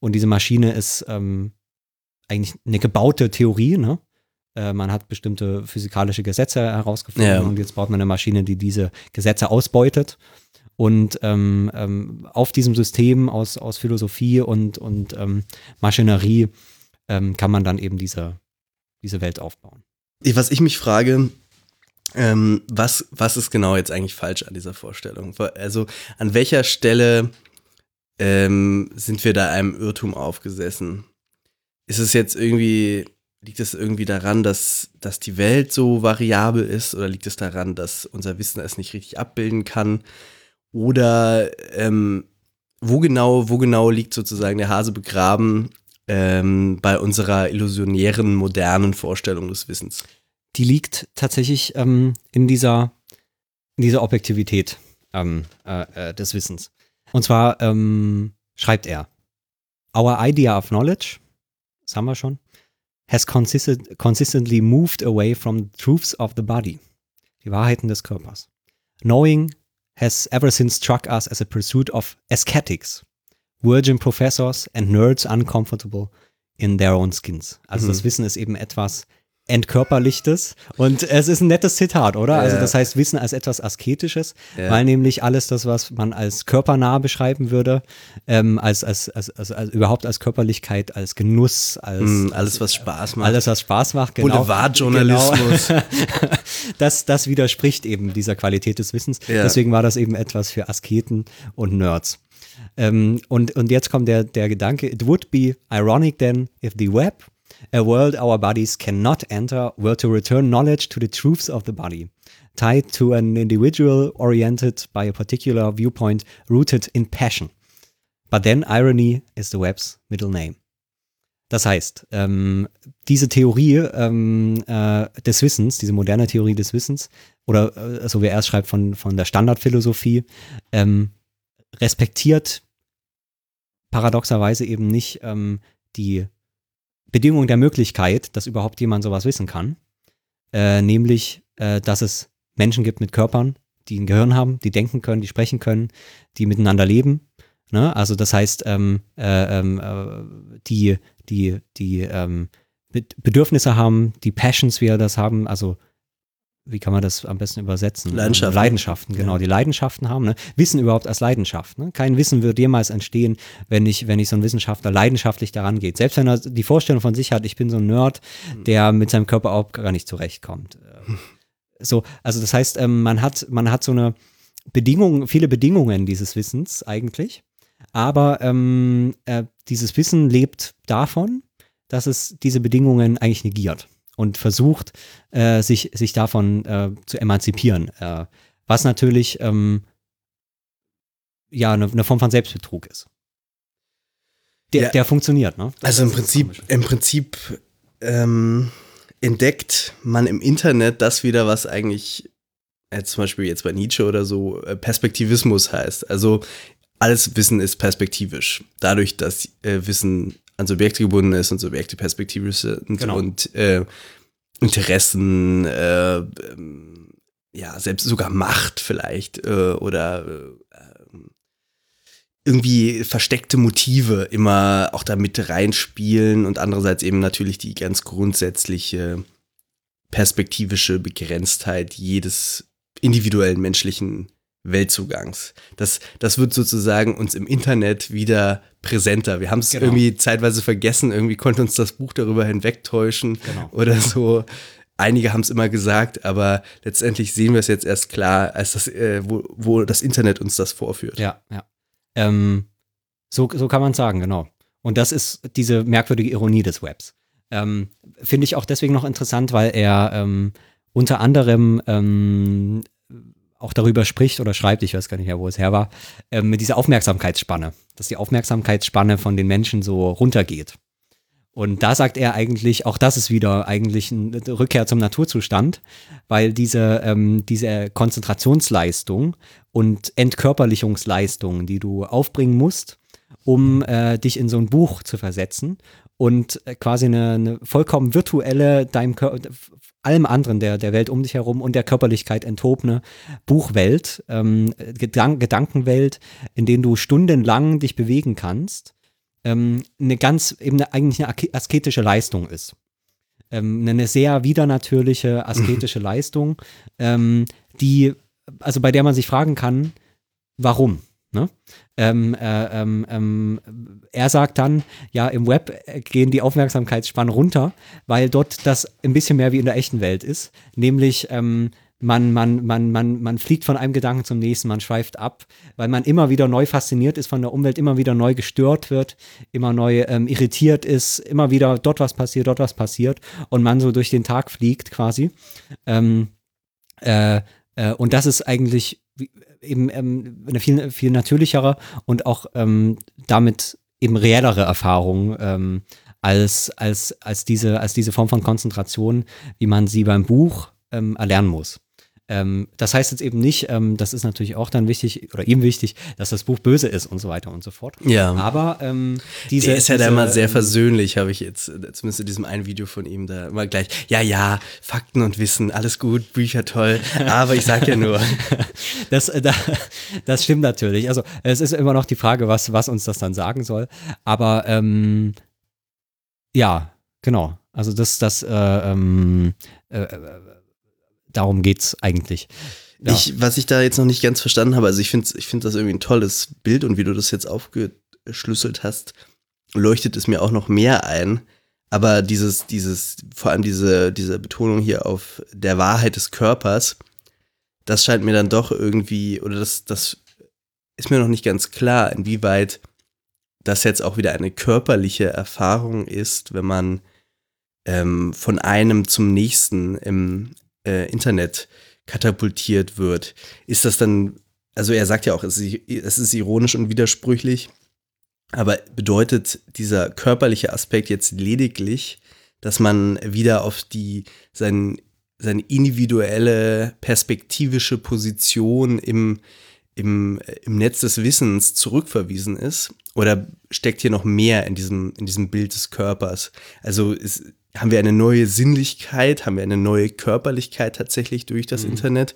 [SPEAKER 1] und diese Maschine ist ähm, eigentlich eine gebaute Theorie, ne? Äh, man hat bestimmte physikalische Gesetze herausgefunden
[SPEAKER 2] Ja.
[SPEAKER 1] und jetzt baut man eine Maschine, die diese Gesetze ausbeutet. Und ähm, ähm, auf diesem System aus, aus Philosophie und, und ähm, Maschinerie ähm, kann man dann eben diese, diese Welt aufbauen.
[SPEAKER 2] Was ich mich frage, ähm, was, was ist genau jetzt eigentlich falsch an dieser Vorstellung? Also an welcher Stelle ähm, sind wir da einem Irrtum aufgesessen? Ist es jetzt irgendwie, liegt es irgendwie daran, dass, dass die Welt so variabel ist oder liegt es daran, dass unser Wissen es nicht richtig abbilden kann? Oder ähm, wo genau, wo genau liegt sozusagen der Hase begraben ähm, bei unserer illusionären, modernen Vorstellung des Wissens?
[SPEAKER 1] Die liegt tatsächlich ähm, in, dieser, in dieser Objektivität ähm, äh, äh, des Wissens. Und zwar ähm, schreibt er, Our idea of knowledge, das haben wir schon, has consistent, consistently moved away from the truths of the body, die Wahrheiten des Körpers. Knowing has ever since struck us as a pursuit of ascetics, virgin professors and nerds uncomfortable in their own skins. Also
[SPEAKER 2] Mhm.
[SPEAKER 1] das Wissen ist eben etwas entkörperlichtes und es ist ein nettes Zitat, oder? Also
[SPEAKER 2] Ja.
[SPEAKER 1] das heißt Wissen als etwas asketisches,
[SPEAKER 2] Ja.
[SPEAKER 1] weil nämlich alles das, was man als körpernah beschreiben würde, ähm, als, als, als, als, als überhaupt als Körperlichkeit, als Genuss, als
[SPEAKER 2] Mm, alles, was Spaß macht.
[SPEAKER 1] alles, was Spaß macht, genau.
[SPEAKER 2] Boulevardjournalismus.
[SPEAKER 1] Genau. das, das widerspricht eben dieser Qualität des Wissens.
[SPEAKER 2] Ja.
[SPEAKER 1] Deswegen war das eben etwas für Asketen und Nerds. Ähm, und, und jetzt kommt der, der Gedanke, it would be ironic then if the web, a world our bodies cannot enter, were to return knowledge to the truths of the body, tied to an individual oriented by a particular viewpoint rooted in passion. But then irony is the web's middle name. Das heißt, ähm, diese Theorie ähm, äh, des Wissens, diese moderne Theorie des Wissens, oder äh, so wie er es schreibt von, von der Standardphilosophie, ähm, respektiert paradoxerweise eben nicht ähm, die Bedingung der Möglichkeit, dass überhaupt jemand sowas wissen kann, äh, nämlich, äh, dass es Menschen gibt mit Körpern, die ein Gehirn haben, die denken können, die sprechen können, die miteinander leben. Ne? Also das heißt, ähm, äh, ähm, äh, die, die, die ähm, Be- Bedürfnisse haben, die Passions, wie er das haben, also wie kann man das am besten übersetzen?
[SPEAKER 2] Leidenschaften.
[SPEAKER 1] Leidenschaften, genau,
[SPEAKER 2] Ja.
[SPEAKER 1] die Leidenschaften haben. Ne? Wissen überhaupt als Leidenschaft. Ne? Kein Wissen wird jemals entstehen, wenn ich, wenn ich so ein Wissenschaftler leidenschaftlich daran geht. Selbst wenn er die Vorstellung von sich hat, ich bin so ein Nerd, der mit seinem Körper auch gar nicht zurechtkommt. Äh, So, also das heißt, ähm, man hat, man hat so eine Bedingung, viele Bedingungen dieses Wissens eigentlich. Aber ähm, äh, dieses Wissen lebt davon, dass es diese Bedingungen eigentlich negiert und versucht, äh, sich, sich davon äh, zu emanzipieren. Äh, was natürlich ähm, ja eine, eine Form von Selbstbetrug ist. Der,
[SPEAKER 2] Ja.
[SPEAKER 1] der funktioniert, ne?
[SPEAKER 2] Also im
[SPEAKER 1] Das
[SPEAKER 2] Prinzip, im Prinzip ähm, entdeckt man im Internet das wieder, was eigentlich äh, zum Beispiel jetzt bei Nietzsche oder so äh, Perspektivismus heißt. Also alles Wissen ist perspektivisch. Dadurch, dass äh, Wissen an Subjekte gebunden ist und Subjekte perspektivisch sind
[SPEAKER 1] Genau.
[SPEAKER 2] und äh, Interessen, äh, ähm, ja, selbst sogar Macht vielleicht äh, oder äh, irgendwie versteckte Motive immer auch da mit reinspielen und andererseits eben natürlich die ganz grundsätzliche perspektivische Begrenztheit jedes individuellen menschlichen Weltzugangs. Das, das wird sozusagen uns im Internet wieder präsenter. Wir haben es
[SPEAKER 1] Genau.
[SPEAKER 2] irgendwie zeitweise vergessen, irgendwie konnte uns das Buch darüber hinwegtäuschen
[SPEAKER 1] Genau.
[SPEAKER 2] oder so. Einige haben es immer gesagt, aber letztendlich sehen wir es jetzt erst klar, als das, äh, wo, wo das Internet uns das vorführt.
[SPEAKER 1] Ja, ja. Ähm, so, so kann man sagen, genau. Und das ist diese merkwürdige Ironie des Webs. Ähm, Finde ich auch deswegen noch interessant, weil er ähm, unter anderem ähm, auch darüber spricht oder schreibt, ich weiß gar nicht mehr, wo es her war, ähm, mit dieser Aufmerksamkeitsspanne, dass die Aufmerksamkeitsspanne von den Menschen so runtergeht. Und da sagt er eigentlich, auch das ist wieder eigentlich eine Rückkehr zum Naturzustand, weil diese, ähm, diese Konzentrationsleistung und Entkörperlichungsleistung, die du aufbringen musst, um äh, dich in so ein Buch zu versetzen und äh, quasi eine, eine vollkommen virtuelle, deinem Kör allem anderen der, der Welt um dich herum und der Körperlichkeit enthobene Buchwelt, ähm, Gedan Gedankenwelt, in denen du stundenlang dich bewegen kannst, ähm, eine ganz, eben eine, eigentlich eine asketische Leistung ist. Ähm, eine sehr widernatürliche, asketische Leistung, ähm, die, also bei der man sich fragen kann, warum? Ne? Ähm, äh, ähm, ähm, er sagt dann, ja, im Web gehen die Aufmerksamkeitsspannen runter, weil dort das ein bisschen mehr wie in der echten Welt ist. Nämlich, ähm, man, man, man, man, man fliegt von einem Gedanken zum nächsten, man schweift ab, weil man immer wieder neu fasziniert ist von der Umwelt, immer wieder neu gestört wird, immer neu ähm, irritiert ist, immer wieder dort was passiert, dort was passiert und man so durch den Tag fliegt quasi. Ähm, äh, äh, und das ist eigentlich eben ähm, eine viel, viel natürlichere und auch ähm, damit eben reellere Erfahrung ähm, als, als, als, diese, als diese Form von Konzentration, wie man sie beim Buch ähm, erlernen muss. Ähm, das heißt jetzt eben nicht, ähm, das ist natürlich auch dann wichtig oder ihm wichtig, dass das Buch böse ist und so weiter und so fort.
[SPEAKER 2] Ja.
[SPEAKER 1] Aber ähm, diese.
[SPEAKER 2] Der ist ja
[SPEAKER 1] diese,
[SPEAKER 2] da immer sehr
[SPEAKER 1] ähm,
[SPEAKER 2] versöhnlich, habe ich jetzt, äh, zumindest in diesem einen Video von ihm da immer gleich. Ja, ja, Fakten und Wissen, alles gut, Bücher toll, aber ich sag ja nur.
[SPEAKER 1] das, äh, da, das stimmt natürlich. Also es ist immer noch die Frage, was, was uns das dann sagen soll. Aber ähm, ja, genau. Also das, das, äh, ähm, äh, äh darum geht's eigentlich. Ja.
[SPEAKER 2] Ich, was ich da jetzt noch nicht ganz verstanden habe, also ich finde ich find das irgendwie ein tolles Bild und wie du das jetzt aufgeschlüsselt hast, leuchtet es mir auch noch mehr ein. Aber dieses, dieses, vor allem diese, diese Betonung hier auf der Wahrheit des Körpers, das scheint mir dann doch irgendwie, oder das, das ist mir noch nicht ganz klar, inwieweit das jetzt auch wieder eine körperliche Erfahrung ist, wenn man ähm, von einem zum nächsten im, äh, Internet katapultiert wird, ist das dann, also er sagt ja auch, es ist, es ist ironisch und widersprüchlich, aber bedeutet dieser körperliche Aspekt jetzt lediglich, dass man wieder auf die, sein, seine individuelle perspektivische Position im, im, im Netz des Wissens zurückverwiesen ist? Oder steckt hier noch mehr in diesem, in diesem Bild des Körpers? Also ist, haben wir eine neue Sinnlichkeit, haben wir eine neue Körperlichkeit tatsächlich durch das mhm. Internet?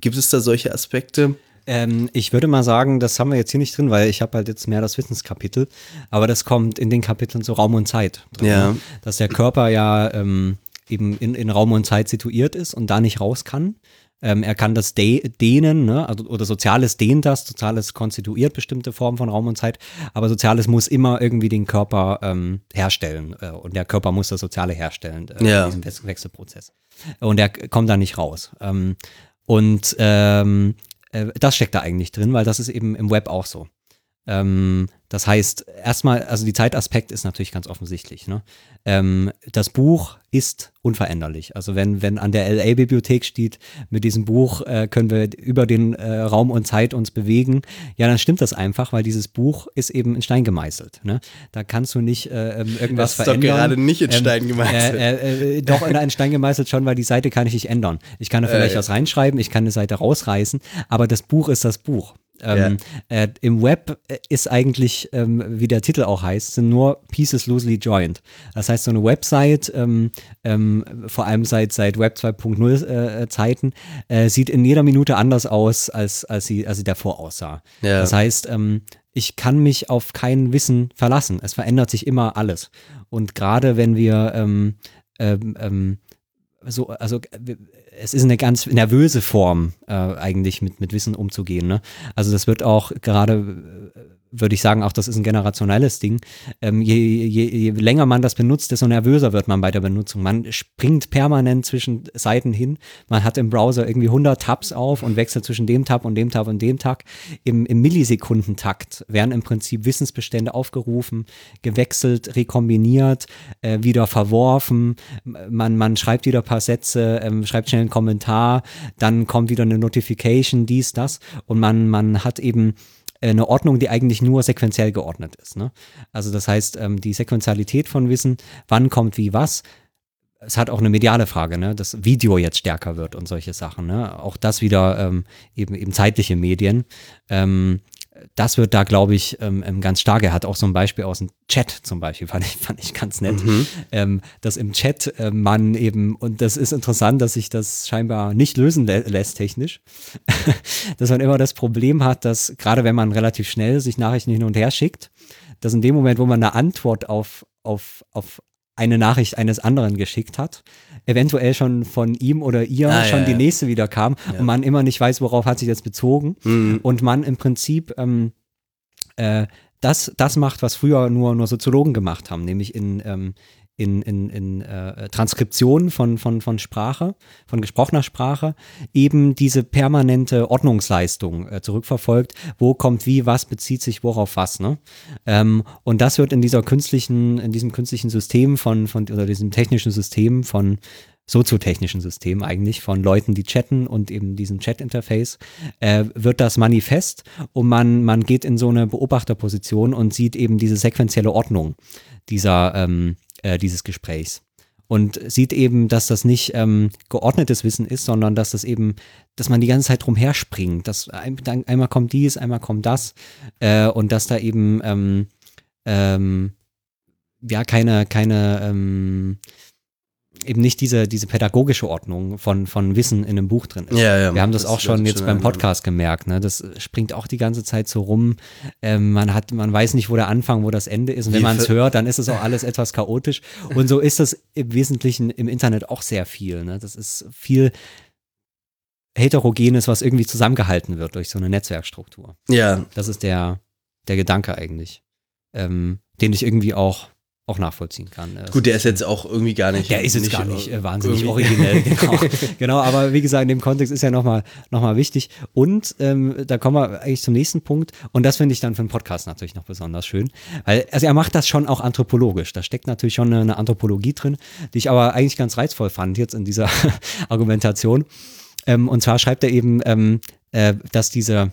[SPEAKER 2] Gibt es da solche Aspekte?
[SPEAKER 1] Ähm, ich würde mal sagen, das haben wir jetzt hier nicht drin, weil ich habe halt jetzt mehr das Wissenskapitel, aber das kommt in den Kapiteln so Raum und Zeit. Drin,
[SPEAKER 2] ja.
[SPEAKER 1] Ne? Dass der Körper ja ähm, eben in, in Raum und Zeit situiert ist und da nicht raus kann. Ähm, er kann das de dehnen, ne? also, oder Soziales dehnt das, Soziales konstituiert bestimmte Formen von Raum und Zeit, aber Soziales muss immer irgendwie den Körper ähm, herstellen äh, und der Körper muss das Soziale herstellen, äh,
[SPEAKER 2] ja.
[SPEAKER 1] in diesem Wechselprozess. Und er kommt da nicht raus. Ähm, und ähm, äh, das steckt da eigentlich drin, weil das ist eben im Web auch so. Ähm, das heißt, erstmal, also die Zeitaspekt ist natürlich ganz offensichtlich. Ne? Ähm, das Buch ist unveränderlich. Also wenn, wenn an der LA-Bibliothek steht, mit diesem Buch äh, können wir über den äh, Raum und Zeit uns bewegen, ja, dann stimmt das einfach, weil dieses Buch ist eben in Stein gemeißelt. Ne? Da kannst du nicht äh, ähm, irgendwas das ist verändern.
[SPEAKER 2] doch gerade nicht in ähm, Stein gemeißelt.
[SPEAKER 1] Äh, äh, doch in einen Stein gemeißelt schon, weil die Seite kann ich nicht ändern. Ich kann da vielleicht was reinschreiben, ich kann eine Seite rausreißen, aber das Buch ist das Buch. Ähm, ja. äh, Im Web äh, ist eigentlich, ähm, wie der Titel auch heißt, sind nur Pieces loosely joined. Das heißt, so eine Website, ähm, ähm vor allem seit, seit Web 2.0 äh, Zeiten, äh, sieht in jeder Minute anders aus, als, als, sie, als sie davor aussah. Ja. Das heißt, ähm, ich kann mich auf kein Wissen verlassen. Es verändert sich immer alles. Und gerade wenn wir ähm, so, also es ist eine ganz nervöse Form, äh, eigentlich mit, mit Wissen umzugehen. Ne? Also das wird auch gerade äh, würde ich sagen, auch das ist ein generationelles Ding. Ähm, je, je, je länger man das benutzt, desto nervöser wird man bei der Benutzung. Man springt permanent zwischen Seiten hin. Man hat im Browser irgendwie 100 Tabs auf und wechselt zwischen dem Tab und dem Tab und dem Tab. Im, im Millisekundentakt werden im Prinzip Wissensbestände aufgerufen, gewechselt, rekombiniert, äh, wieder verworfen. Man, man schreibt wieder ein paar Sätze, ähm, schreibt schnell einen Kommentar, dann kommt wieder eine Notification, dies, das. Und man, man hat eben eine Ordnung, die eigentlich nur sequenziell geordnet ist. Ne? Also das heißt, ähm, die Sequenzialität von Wissen, wann kommt wie was, es hat auch eine mediale Frage, ne? dass Video jetzt stärker wird und solche Sachen. Ne? Auch das wieder ähm, eben, eben zeitliche Medien. Ähm, das wird da, glaube ich, ähm, ähm, ganz stark. Er hat auch so ein Beispiel aus dem Chat zum Beispiel, fand ich, fand ich ganz nett, ähm, dass im Chat äh, man eben, und das ist interessant, dass sich das scheinbar nicht lösen lä lässt technisch, dass man immer das Problem hat, dass gerade wenn man relativ schnell sich Nachrichten hin und her schickt, dass in dem Moment, wo man eine Antwort auf, auf, auf eine Nachricht eines anderen geschickt hat, eventuell schon von ihm oder ihr
[SPEAKER 2] Ah,
[SPEAKER 1] schon
[SPEAKER 2] ja,
[SPEAKER 1] die
[SPEAKER 2] ja.
[SPEAKER 1] nächste wieder kam und man immer nicht weiß, worauf hat sich das bezogen
[SPEAKER 2] Mhm.
[SPEAKER 1] und man im Prinzip ähm, äh, das, das macht, was früher nur, nur Soziologen gemacht haben, nämlich in, ähm, in, in, in äh, Transkriptionen von, von, von Sprache, von gesprochener Sprache, eben diese permanente Ordnungsleistung äh, zurückverfolgt, wo kommt wie, was bezieht sich worauf was. Ne? Ähm, und das wird in dieser künstlichen, in diesem künstlichen System von, von oder diesem technischen System von soziotechnischen System eigentlich von Leuten, die chatten und eben diesem Chat-Interface, äh, wird das manifest und man, man geht in so eine Beobachterposition und sieht eben diese sequentielle Ordnung dieser, ähm, äh, dieses Gesprächs. Und sieht eben, dass das nicht ähm, geordnetes Wissen ist, sondern dass das eben, dass man die ganze Zeit drum herspringt. Dass ein, dann, einmal kommt dies, einmal kommt das äh, und dass da eben ähm, ähm, ja keine, keine ähm, eben nicht diese, diese pädagogische Ordnung von, von Wissen in einem Buch drin ist.
[SPEAKER 2] Ja, ja.
[SPEAKER 1] Wir haben das, auch schon
[SPEAKER 2] wird
[SPEAKER 1] jetzt beim Podcast gemerkt. Ne? Das springt auch die ganze Zeit so rum. Ähm, man hat, man weiß nicht, wo der Anfang, wo das Ende ist. Und wenn man es hört, dann ist es auch alles etwas chaotisch. Und so ist das im Wesentlichen im Internet auch sehr viel. Ne? Das ist viel Heterogenes, was irgendwie zusammengehalten wird durch so eine Netzwerkstruktur.
[SPEAKER 2] Ja,
[SPEAKER 1] Das ist der, der Gedanke eigentlich, ähm, den ich irgendwie auch, auch nachvollziehen kann.
[SPEAKER 2] Gut, der ist jetzt auch irgendwie gar nicht.
[SPEAKER 1] der ist jetzt
[SPEAKER 2] nicht
[SPEAKER 1] gar nicht äh, wahnsinnig
[SPEAKER 2] irgendwie-
[SPEAKER 1] originell, genau. genau, aber wie gesagt, in dem Kontext ist ja nochmal noch mal wichtig. Und ähm, da kommen wir eigentlich zum nächsten Punkt. Und das finde ich dann für einen Podcast natürlich noch besonders schön. Weil, also er macht das schon auch anthropologisch. Da steckt natürlich schon eine, eine Anthropologie drin, die ich aber eigentlich ganz reizvoll fand jetzt in dieser Argumentation. Ähm, und zwar schreibt er eben, ähm, äh, dass diese,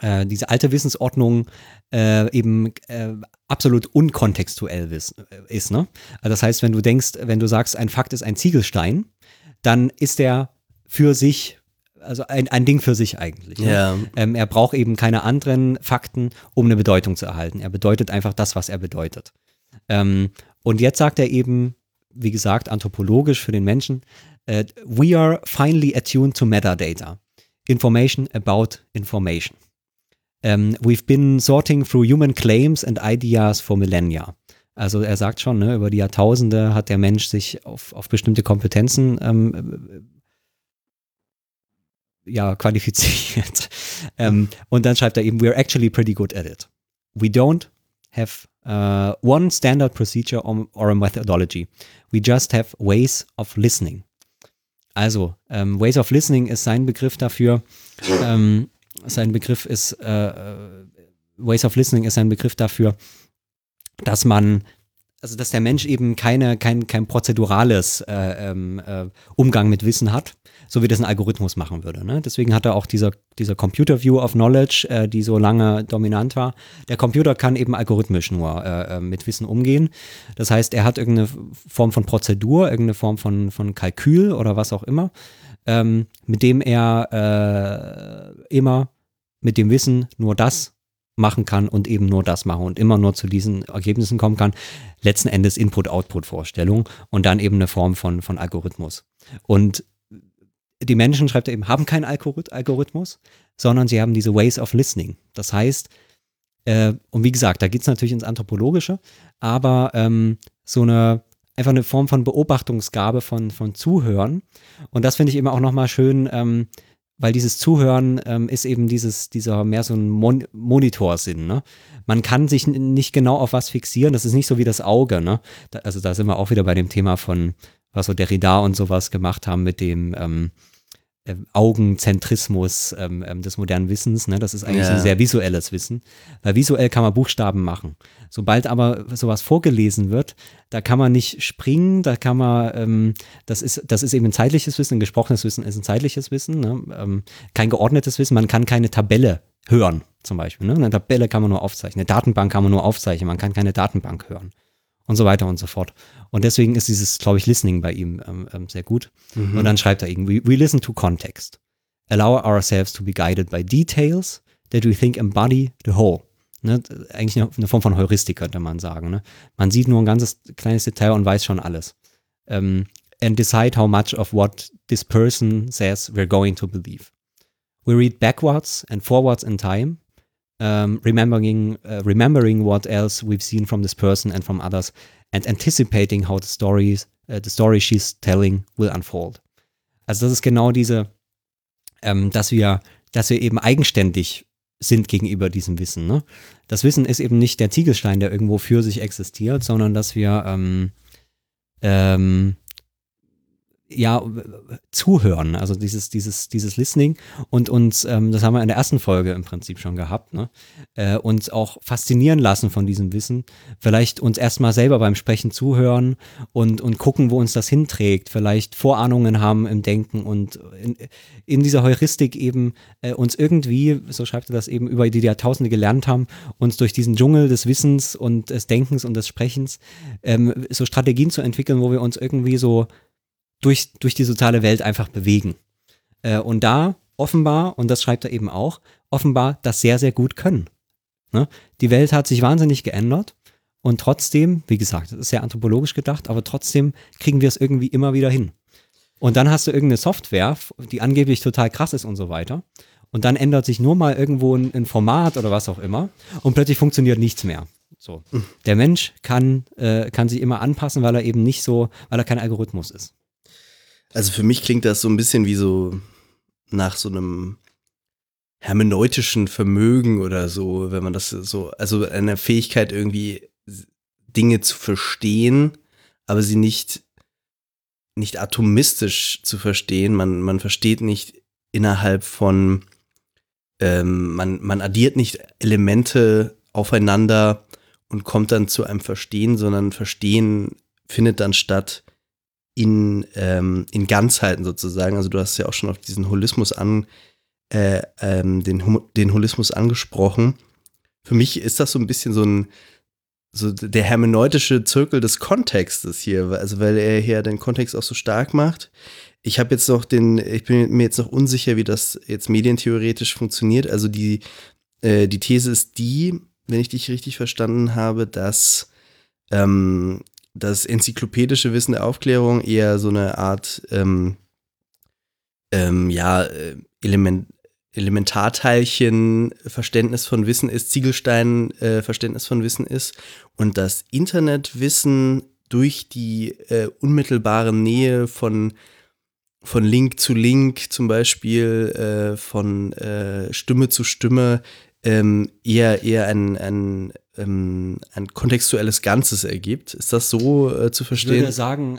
[SPEAKER 1] äh, diese alte Wissensordnung äh, eben äh, absolut unkontextuell wiss, äh, ist. Ne? Also das heißt, wenn du denkst, wenn du sagst, ein Fakt ist ein Ziegelstein, dann ist der für sich, also ein, ein Ding für sich eigentlich. Ne?
[SPEAKER 2] Ja.
[SPEAKER 1] Ähm, er braucht eben keine anderen Fakten, um eine Bedeutung zu erhalten. Er bedeutet einfach das, was er bedeutet. Ähm, und jetzt sagt er eben, wie gesagt, anthropologisch für den Menschen, äh, we are finally attuned to metadata. Information about information. Ähm, we've been sorting through human claims and ideas for millennia. Also er sagt schon, ne, über die Jahrtausende hat der Mensch sich auf, auf bestimmte Kompetenzen ähm, äh, ja, qualifiziert. ähm, und dann schreibt er eben, we're actually pretty good at it. We don't have uh, one standard procedure or, or a methodology. We just have ways of listening. Also, ähm, Ways of Listening ist sein Begriff dafür. Ähm, sein Begriff ist, äh, äh, Ways of Listening ist ein Begriff dafür, dass man, also dass der Mensch eben keine, kein, kein prozedurales äh, ähm, äh, Umgang mit Wissen hat, so wie das ein Algorithmus machen würde. Ne? Deswegen hat er auch dieser, dieser Computer View of Knowledge, äh, die so lange dominant war. Der Computer kann eben algorithmisch nur äh, äh, mit Wissen umgehen. Das heißt, er hat irgendeine Form von Prozedur, irgendeine Form von, von Kalkül oder was auch immer, ähm, mit dem er äh, immer mit dem Wissen nur das machen kann und eben nur das machen und immer nur zu diesen Ergebnissen kommen kann. Letzten Endes Input-Output-Vorstellung und dann eben eine Form von, von Algorithmus. Und die Menschen, schreibt er eben, haben keinen Algorith Algorithmus, sondern sie haben diese Ways of Listening. Das heißt, äh, und wie gesagt, da geht es natürlich ins Anthropologische, aber ähm, so eine einfach eine Form von Beobachtungsgabe von, von Zuhören. Und das finde ich eben auch nochmal schön, ähm, weil dieses Zuhören ähm, ist eben dieses, dieser mehr so ein Mon Monitorsinn. Ne? Man kann sich nicht genau auf was fixieren. Das ist nicht so wie das Auge. Ne? Da, also da sind wir auch wieder bei dem Thema von, was so Derrida und sowas gemacht haben mit dem ähm, ähm, Augenzentrismus ähm, ähm, des modernen Wissens. Ne? Das ist eigentlich
[SPEAKER 2] Ja.
[SPEAKER 1] ein sehr visuelles Wissen. Weil visuell kann man Buchstaben machen. Sobald aber sowas vorgelesen wird, da kann man nicht springen, da kann man, ähm, das ist, das ist eben ein zeitliches Wissen, ein gesprochenes Wissen ist ein zeitliches Wissen, ne? ähm, kein geordnetes Wissen, man kann keine Tabelle hören, zum Beispiel. Ne? Eine Tabelle kann man nur aufzeichnen, eine Datenbank kann man nur aufzeichnen, man kann keine Datenbank hören und so weiter und so fort. Und deswegen ist dieses, glaube ich, Listening bei ihm ähm, ähm, sehr gut. Und dann schreibt er irgendwie, we listen to context, allow ourselves to be guided by details, that we think embody the whole. Ne? Eigentlich eine, eine Form von Heuristik, könnte man sagen. Ne? Man sieht nur ein ganzes kleines Detail und weiß schon alles. Ähm, and decide how much of what this person says we're going to believe. We read backwards and forwards in time, um, remembering, uh, remembering what else we've seen from this person and from others, and anticipating how the stories, uh, the story she's telling will unfold. Also das ist genau diese, ähm, dass wir, dass wir eben eigenständig sind gegenüber diesem Wissen. Ne? Das Wissen ist eben nicht der Ziegelstein, der irgendwo für sich existiert, sondern dass wir ähm, ähm, ja, zuhören, also dieses, dieses, dieses Listening. Und uns, ähm, das haben wir in der ersten Folge im Prinzip schon gehabt, ne? äh, uns auch faszinieren lassen von diesem Wissen, vielleicht uns erstmal selber beim Sprechen zuhören und, und gucken, wo uns das hinträgt, vielleicht Vorahnungen haben im Denken und in, in dieser Heuristik eben äh, uns irgendwie, so schreibt er das eben, über die Jahrtausende gelernt haben, uns durch diesen Dschungel des Wissens und des Denkens und des Sprechens ähm, so Strategien zu entwickeln, wo wir uns irgendwie so durch, durch die soziale Welt einfach bewegen. Äh, und da offenbar, und das schreibt er eben auch, offenbar das sehr, sehr gut können. Ne? Die Welt hat sich wahnsinnig geändert und trotzdem, wie gesagt, das ist sehr anthropologisch gedacht, aber trotzdem kriegen wir es irgendwie immer wieder hin. Und dann hast du irgendeine Software, die angeblich total krass ist und so weiter. Und dann ändert sich nur mal irgendwo ein, ein Format oder was auch immer und plötzlich funktioniert nichts mehr. So. Der Mensch kann, äh, kann sich immer anpassen, weil er eben nicht so, weil er kein Algorithmus ist.
[SPEAKER 2] Also für mich klingt das so ein bisschen wie so nach so einem hermeneutischen Vermögen oder so, wenn man das so, also eine Fähigkeit irgendwie Dinge zu verstehen, aber sie nicht, nicht atomistisch zu verstehen. Man, man versteht nicht innerhalb von, ähm, man, man addiert nicht Elemente aufeinander und kommt dann zu einem Verstehen, sondern Verstehen findet dann statt in, ähm, in Ganzheiten sozusagen. Also du hast ja auch schon auf diesen Holismus an, äh, ähm, den, den Holismus angesprochen. Für mich ist das so ein bisschen so ein, so der hermeneutische Zirkel des Kontextes hier, also weil er hier den Kontext auch so stark macht. Ich habe jetzt noch den, ich bin mir jetzt noch unsicher, wie das jetzt medientheoretisch funktioniert. Also die, äh, die These ist die, wenn ich dich richtig verstanden habe, dass ähm, das enzyklopädische Wissen der Aufklärung eher so eine Art, ähm, ähm, ja, äh, Element, Elementarteilchen Verständnis von Wissen ist, Ziegelstein äh, Verständnis von Wissen ist und das Internetwissen durch die äh, unmittelbare Nähe von von Link zu Link zum Beispiel, äh, von äh, Stimme zu Stimme, ähm, eher, eher ein, ein ähm, ein kontextuelles Ganzes ergibt. Ist das so äh, zu verstehen? Ich
[SPEAKER 1] würde sagen,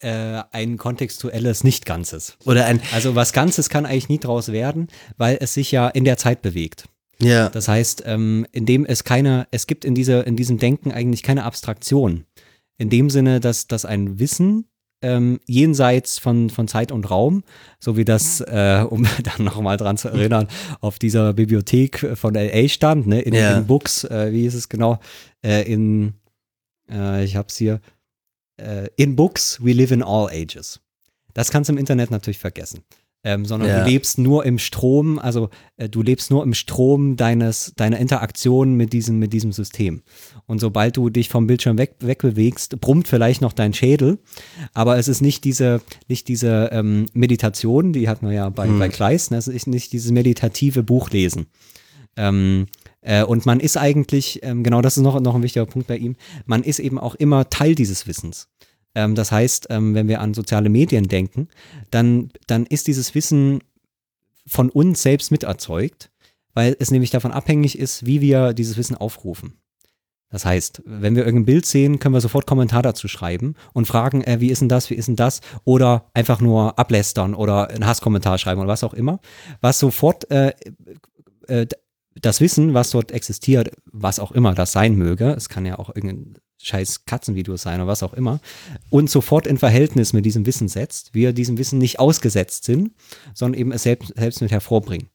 [SPEAKER 1] äh, ein kontextuelles Nicht-Ganzes.
[SPEAKER 2] Oder ein.
[SPEAKER 1] Also was Ganzes kann eigentlich nie draus werden, weil es sich ja in der Zeit bewegt.
[SPEAKER 2] Ja.
[SPEAKER 1] Das heißt, ähm, indem es keine, es gibt in, dieser, in diesem Denken eigentlich keine Abstraktion. In dem Sinne, dass, dass ein Wissen ähm, jenseits von, von Zeit und Raum, so wie das, äh, um dann nochmal dran zu erinnern, auf dieser Bibliothek von LA stand, ne, in,
[SPEAKER 2] Ja.
[SPEAKER 1] in Books, äh, wie ist es genau, äh, in, äh, ich hab's hier, äh, in Books, we live in all ages. Das kannst du im Internet natürlich vergessen. Ähm, sondern
[SPEAKER 2] Ja.
[SPEAKER 1] du lebst nur im Strom, also äh, du lebst nur im Strom deines, deiner Interaktion mit diesem, mit diesem System. Und sobald du dich vom Bildschirm weg, wegbewegst, brummt vielleicht noch dein Schädel, aber es ist nicht diese, nicht diese ähm, Meditation, die hat man ja bei,
[SPEAKER 2] Hm.
[SPEAKER 1] bei Kleist, ne? es ist nicht dieses meditative Buchlesen. Ähm, äh, und man ist eigentlich, ähm, genau das ist noch, noch ein wichtiger Punkt bei ihm, man ist eben auch immer Teil dieses Wissens. Ähm, das heißt, ähm, wenn wir an soziale Medien denken, dann, dann ist dieses Wissen von uns selbst miterzeugt, weil es nämlich davon abhängig ist, wie wir dieses Wissen aufrufen. Das heißt, wenn wir irgendein Bild sehen, können wir sofort Kommentar dazu schreiben und fragen, äh, wie ist denn das, wie ist denn das? Oder einfach nur ablästern oder einen Hasskommentar schreiben oder was auch immer. Was sofort äh, äh, das Wissen, was dort existiert, was auch immer das sein möge, es kann ja auch irgendein scheiß Katzenvideo sein oder was auch immer, und sofort in Verhältnis mit diesem Wissen setzt, wir diesem Wissen nicht ausgesetzt sind, sondern eben es selbst, selbst mit hervorbringen.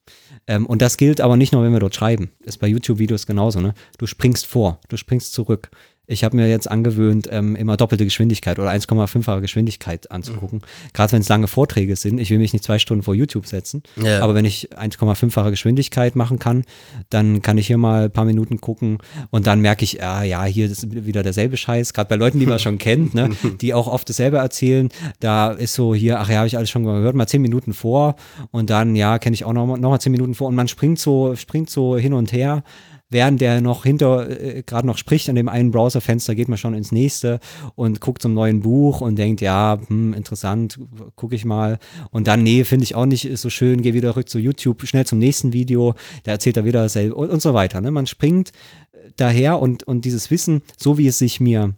[SPEAKER 1] Ähm, und das gilt aber nicht nur, wenn wir dort schreiben. Ist bei YouTube-Videos genauso, ne? Du springst vor, du springst zurück. Ich habe mir jetzt angewöhnt, ähm, immer doppelte Geschwindigkeit oder 1,5fache Geschwindigkeit anzugucken. Gerade wenn es lange Vorträge sind. Ich will mich nicht zwei Stunden vor YouTube setzen.
[SPEAKER 2] Ja.
[SPEAKER 1] Aber wenn ich 1,5fache Geschwindigkeit machen kann, dann kann ich hier mal ein paar Minuten gucken und dann merke ich, ah, ja, hier ist wieder derselbe Scheiß. Gerade bei Leuten, die man schon kennt, ne, die auch oft dasselbe erzählen. Da ist so hier, ach ja, habe ich alles schon gehört, mal zehn Minuten vor und dann, ja, kenne ich auch noch, noch mal zehn Minuten vor und man springt so, springt so hin und her während der noch hinter, äh, gerade noch spricht an dem einen Browserfenster, geht man schon ins nächste und guckt zum neuen Buch und denkt, ja, hm, interessant, gucke ich mal. Und dann, nee, finde ich auch nicht ist so schön, gehe wieder rück zu YouTube, schnell zum nächsten Video, da erzählt er wieder dasselbe und, und so weiter. Ne? Man springt äh, daher und, und dieses Wissen, so wie es sich mir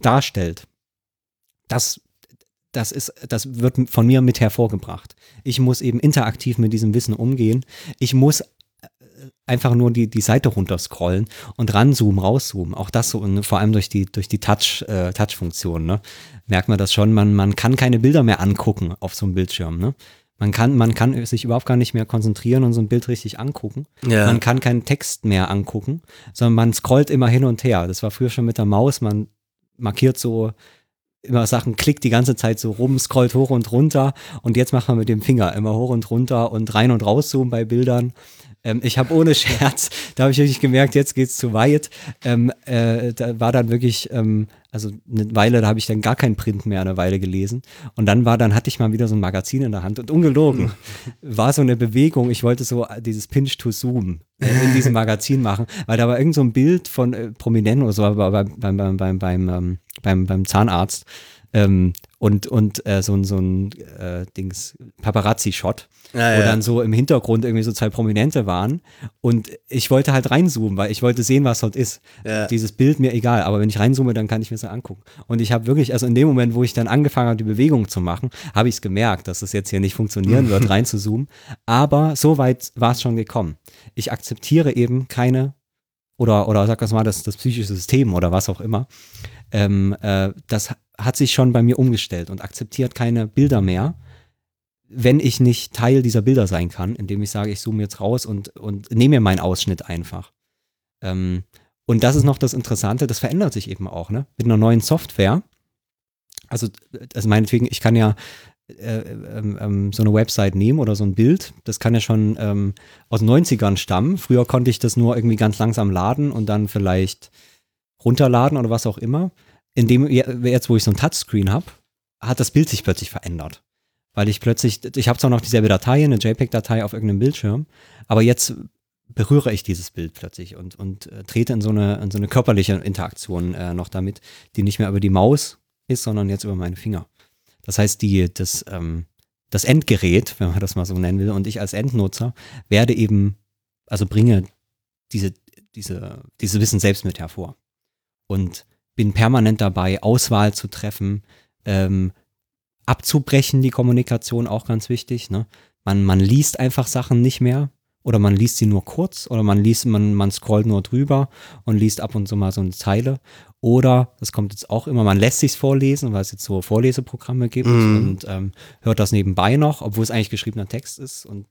[SPEAKER 1] darstellt, das das ist, das wird von mir mit hervorgebracht. Ich muss eben interaktiv mit diesem Wissen umgehen. Ich muss einfach nur die, die Seite runterscrollen und ranzoomen, rauszoomen. Auch das so, und vor allem durch die, durch die Touch, äh, Touch-Funktion, ne? Merkt man das schon, man, man kann keine Bilder mehr angucken auf so einem Bildschirm, ne? Man kann, man kann sich überhaupt gar nicht mehr konzentrieren und so ein Bild richtig angucken.
[SPEAKER 2] Ja.
[SPEAKER 1] Man kann keinen Text mehr angucken, sondern man scrollt immer hin und her. Das war früher schon mit der Maus, man markiert so immer Sachen, klickt die ganze Zeit so rum, scrollt hoch und runter und jetzt macht man mit dem Finger immer hoch und runter und rein und rauszoomen bei Bildern. Ähm, ich habe ohne Scherz, da habe ich wirklich gemerkt, jetzt geht's zu weit. Ähm, äh, da war dann wirklich, ähm, also eine Weile, da habe ich dann gar kein Print mehr eine Weile gelesen. Und dann war, dann hatte ich mal wieder so ein Magazin in der Hand und ungelogen war so eine Bewegung, ich wollte so dieses Pinch to Zoom in diesem Magazin machen, weil da war irgend so ein Bild von äh, Prominenten oder so beim, beim, beim, beim, beim, ähm, beim, beim Zahnarzt ähm, und, und äh, so, ein- so ein äh, Dings, Paparazzi-Shot,
[SPEAKER 2] Ja,
[SPEAKER 1] wo
[SPEAKER 2] ja.
[SPEAKER 1] dann so im Hintergrund irgendwie so zwei Prominente waren und ich wollte halt reinzoomen, weil ich wollte sehen, was dort ist.
[SPEAKER 2] Ja.
[SPEAKER 1] Dieses Bild mir egal, aber wenn ich reinzoome, dann kann ich mir das angucken. Und ich habe wirklich, also in dem Moment, wo ich dann angefangen habe, die Bewegung zu machen, habe ich es gemerkt, dass es jetzt hier nicht funktionieren wird, reinzuzoomen. Aber so weit war es schon gekommen. Ich akzeptiere eben keine oder, oder sag das mal, das, das psychische System oder was auch immer, ähm, äh, das hat sich schon bei mir umgestellt und akzeptiert keine Bilder mehr, wenn ich nicht Teil dieser Bilder sein kann, indem ich sage, ich zoome jetzt raus und, und nehme mir meinen Ausschnitt einfach. Ähm, und das ist noch das Interessante, das verändert sich eben auch, ne? Mit einer neuen Software. Also, also meinetwegen, ich kann ja äh, ähm, ähm, so eine Website nehmen oder so ein Bild. Das kann ja schon ähm, aus den 90ern stammen. Früher konnte ich das nur irgendwie ganz langsam laden und dann vielleicht runterladen oder was auch immer. In dem, jetzt, wo ich so ein Touchscreen habe, hat das Bild sich plötzlich verändert. Weil ich plötzlich, ich habe zwar noch dieselbe Datei, eine JPEG-Datei auf irgendeinem Bildschirm, aber jetzt berühre ich dieses Bild plötzlich und, und äh, trete in so, eine, in so eine körperliche Interaktion äh, noch damit, die nicht mehr über die Maus ist, sondern jetzt über meine Finger. Das heißt, die, das, ähm, das Endgerät, wenn man das mal so nennen will, und ich als Endnutzer werde eben, also bringe diese, diese, diese Wissen selbst mit hervor. Und bin permanent dabei, Auswahl zu treffen, ähm, abzubrechen, die Kommunikation auch ganz wichtig. Ne? Man, man liest einfach Sachen nicht mehr oder man liest sie nur kurz oder man liest, man, man scrollt nur drüber und liest ab und zu mal so eine Zeile. Oder, das kommt jetzt auch immer, man lässt sich's vorlesen, weil es jetzt so Vorleseprogramme gibt
[SPEAKER 2] Mhm.
[SPEAKER 1] und ähm, hört das nebenbei noch, obwohl es eigentlich geschriebener Text ist und,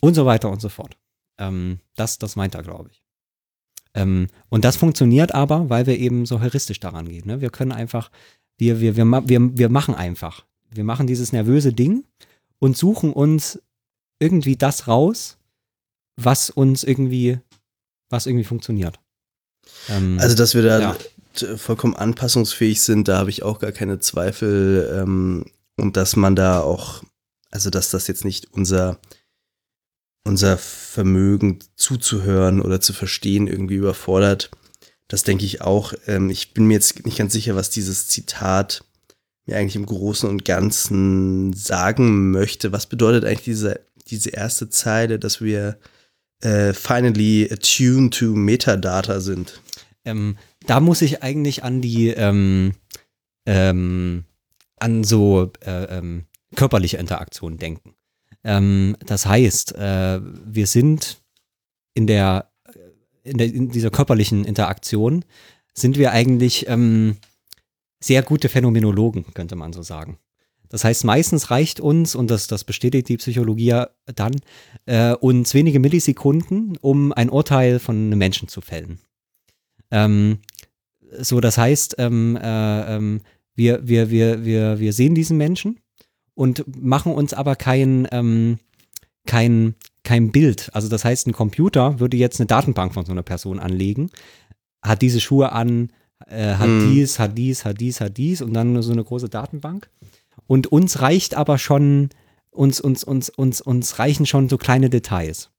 [SPEAKER 1] und so weiter und so fort. Ähm, das, das meint er, glaube ich. Ähm, und das funktioniert aber, weil wir eben so heuristisch daran gehen. Ne? Wir können einfach, wir, wir, wir, wir, wir machen einfach. Wir machen dieses nervöse Ding und suchen uns irgendwie das raus, was uns irgendwie, was irgendwie funktioniert. Ähm,
[SPEAKER 2] Also, dass wir da
[SPEAKER 1] Ja.
[SPEAKER 2] vollkommen anpassungsfähig sind, da habe ich auch gar keine Zweifel. Ähm, und dass man da auch, also dass das jetzt nicht unser, unser Vermögen zuzuhören oder zu verstehen irgendwie überfordert. Das denke ich auch. Ähm, ich bin mir jetzt nicht ganz sicher, was dieses Zitat mir eigentlich im Großen und Ganzen sagen möchte. Was bedeutet eigentlich diese, diese erste Zeile, dass wir äh, finally attuned to Metadata sind?
[SPEAKER 1] ähm, da muss ich eigentlich an die, ähm, ähm, an so äh, ähm, körperliche Interaktion denken. Ähm, das heißt, äh, wir sind in der, in der, in dieser körperlichen Interaktion sind wir eigentlich ähm, sehr gute Phänomenologen, könnte man so sagen. Das heißt, meistens reicht uns, und das, das bestätigt die Psychologie ja dann, äh, uns wenige Millisekunden, um ein Urteil von einem Menschen zu fällen. Ähm, so, das heißt, ähm, äh, ähm, wir, wir, wir, wir, wir sehen diesen Menschen und machen uns aber kein, ähm, kein, kein Bild. Also das heißt, ein Computer würde jetzt eine Datenbank von so einer Person anlegen, hat diese Schuhe an, äh, hat
[SPEAKER 2] Hm.
[SPEAKER 1] dies, hat dies, hat dies, hat dies und dann so eine große Datenbank. Und uns reicht aber schon, uns, uns, uns, uns, uns reichen schon so kleine Details,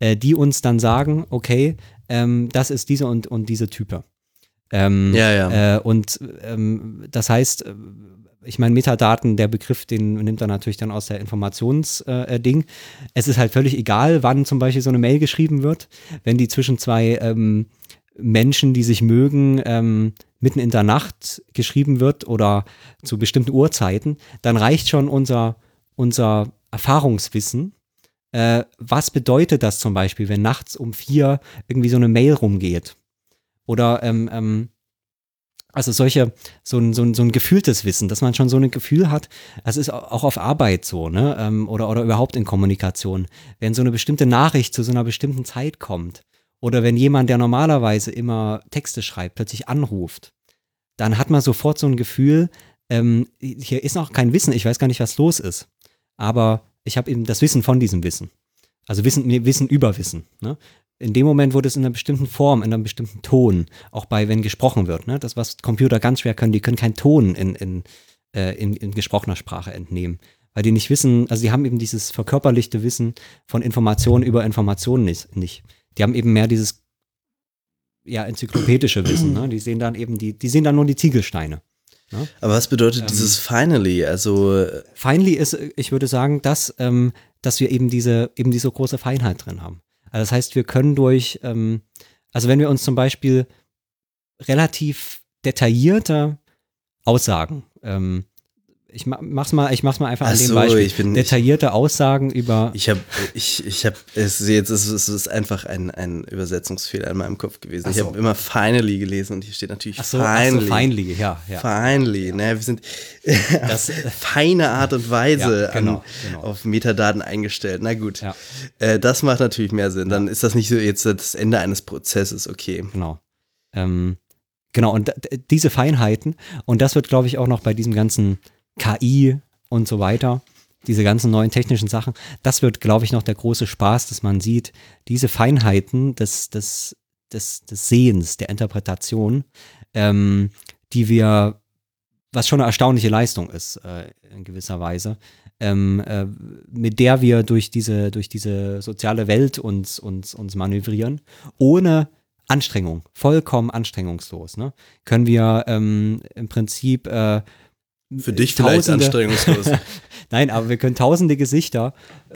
[SPEAKER 1] äh, die uns dann sagen, okay, ähm, das ist diese und, und diese Type. Ähm,
[SPEAKER 2] Ja, ja.
[SPEAKER 1] Äh, und ähm, das heißt, ich meine, Metadaten, der Begriff, den nimmt er natürlich dann aus der Informationsding. Äh, es ist halt völlig egal, wann zum Beispiel so eine Mail geschrieben wird, wenn die zwischen zwei ähm, Menschen, die sich mögen, ähm, mitten in der Nacht geschrieben wird oder zu bestimmten Uhrzeiten, dann reicht schon unser, unser Erfahrungswissen. Äh, was bedeutet das zum Beispiel, wenn nachts um vier irgendwie so eine Mail rumgeht? Oder ähm, ähm, also solche, so ein, so, ein, so ein gefühltes Wissen, dass man schon so ein Gefühl hat, das ist auch auf Arbeit so, ne? Ähm, oder, oder überhaupt in Kommunikation. Wenn so eine bestimmte Nachricht zu so einer bestimmten Zeit kommt, oder wenn jemand, der normalerweise immer Texte schreibt, plötzlich anruft, dann hat man sofort so ein Gefühl, ähm, hier ist noch kein Wissen, ich weiß gar nicht, was los ist. Aber ich habe eben das Wissen von diesem Wissen. Also Wissen, Wissen über Wissen. Ne? In dem Moment wurde es in einer bestimmten Form, in einem bestimmten Ton, auch bei, wenn gesprochen wird. Ne? Das, was Computer ganz schwer können, die können keinen Ton in, in, äh, in, in gesprochener Sprache entnehmen. Weil die nicht wissen, also die haben eben dieses verkörperlichte Wissen von Informationen über Informationen nicht. nicht. Die haben eben mehr dieses ja, enzyklopädische Wissen. Ne? Die sehen dann eben die, die sehen dann nur die Ziegelsteine.
[SPEAKER 2] Aber was bedeutet
[SPEAKER 1] Ähm,
[SPEAKER 2] dieses finally? Also, äh,
[SPEAKER 1] Finally ist, ich würde sagen, dass, ähm, dass wir eben diese, eben diese große Feinheit drin haben. Also das heißt, wir können durch, ähm, also wenn wir uns zum Beispiel relativ detaillierte Aussagen, ähm, ich ma- mach's mal, ich mach's mal einfach an
[SPEAKER 2] Ach
[SPEAKER 1] dem
[SPEAKER 2] so,
[SPEAKER 1] Beispiel.
[SPEAKER 2] ich bin-
[SPEAKER 1] detaillierte Aussagen über
[SPEAKER 2] ich habe, ich, ich habe, es ist jetzt ist es ist einfach ein, ein Übersetzungsfehler in meinem Kopf gewesen.
[SPEAKER 1] Ach
[SPEAKER 2] Ich
[SPEAKER 1] so.
[SPEAKER 2] habe immer finally gelesen und hier steht natürlich
[SPEAKER 1] ach so, ach so,
[SPEAKER 2] finally.
[SPEAKER 1] finally, ja, ja.
[SPEAKER 2] Finally, ne, wir sind
[SPEAKER 1] Das,
[SPEAKER 2] auf feine Art und Weise
[SPEAKER 1] Ja, genau,
[SPEAKER 2] an,
[SPEAKER 1] genau.
[SPEAKER 2] auf Metadaten eingestellt. Na gut,
[SPEAKER 1] Ja.
[SPEAKER 2] äh, das macht natürlich mehr Sinn. Dann ist das nicht so jetzt das Ende eines Prozesses, okay.
[SPEAKER 1] Genau. Ähm, genau, und diese Feinheiten, und das wird, glaube ich, auch noch bei diesem ganzen KI und so weiter, diese ganzen neuen technischen Sachen, das wird, glaube ich, noch der große Spaß, dass man sieht, diese Feinheiten des, des, des, des Sehens, der Interpretation, ähm, die wir, was schon eine erstaunliche Leistung ist, äh, in gewisser Weise, ähm, äh, mit der wir durch diese, durch diese soziale Welt uns, uns, uns manövrieren, ohne Anstrengung, vollkommen anstrengungslos, ne? Können wir ähm, im Prinzip äh,
[SPEAKER 2] Für dich vielleicht
[SPEAKER 1] Tausende-
[SPEAKER 2] anstrengungslos.
[SPEAKER 1] Nein, aber wir können tausende Gesichter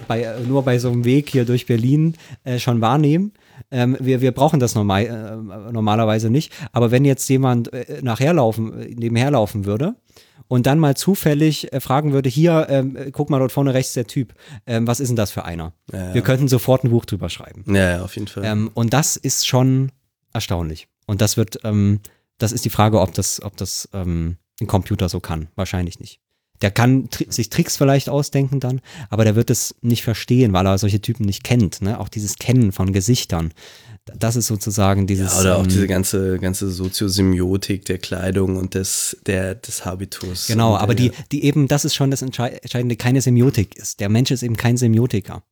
[SPEAKER 1] bei, nur bei so einem Weg hier durch Berlin äh, schon wahrnehmen. Ähm, wir, wir brauchen das normal, äh, normalerweise nicht. Aber wenn jetzt jemand äh, nachherlaufen, äh, nebenher laufen würde und dann mal zufällig äh, fragen würde, hier, ähm, äh, guck mal dort vorne rechts der Typ, ähm, was ist denn das für einer?
[SPEAKER 2] Ja,
[SPEAKER 1] Wir könnten sofort ein Buch drüber schreiben.
[SPEAKER 2] ja, ja, auf jeden Fall.
[SPEAKER 1] Ähm, und das ist schon erstaunlich. Und das wird, ähm, das ist die Frage, ob das, ob das ähm, ein Computer so kann. Wahrscheinlich nicht. Der kann tri sich Tricks vielleicht ausdenken dann, aber der wird es nicht verstehen, weil er solche Typen nicht kennt. Ne? Auch dieses Kennen von Gesichtern. Das ist sozusagen dieses.
[SPEAKER 2] ja, oder auch
[SPEAKER 1] ähm,
[SPEAKER 2] diese ganze, ganze Soziosemiotik der Kleidung und des, der, des Habitus.
[SPEAKER 1] Genau, aber
[SPEAKER 2] der,
[SPEAKER 1] die, die eben, das ist schon das Entschei- Entscheidende, keine Semiotik ist. Der Mensch ist eben kein Semiotiker.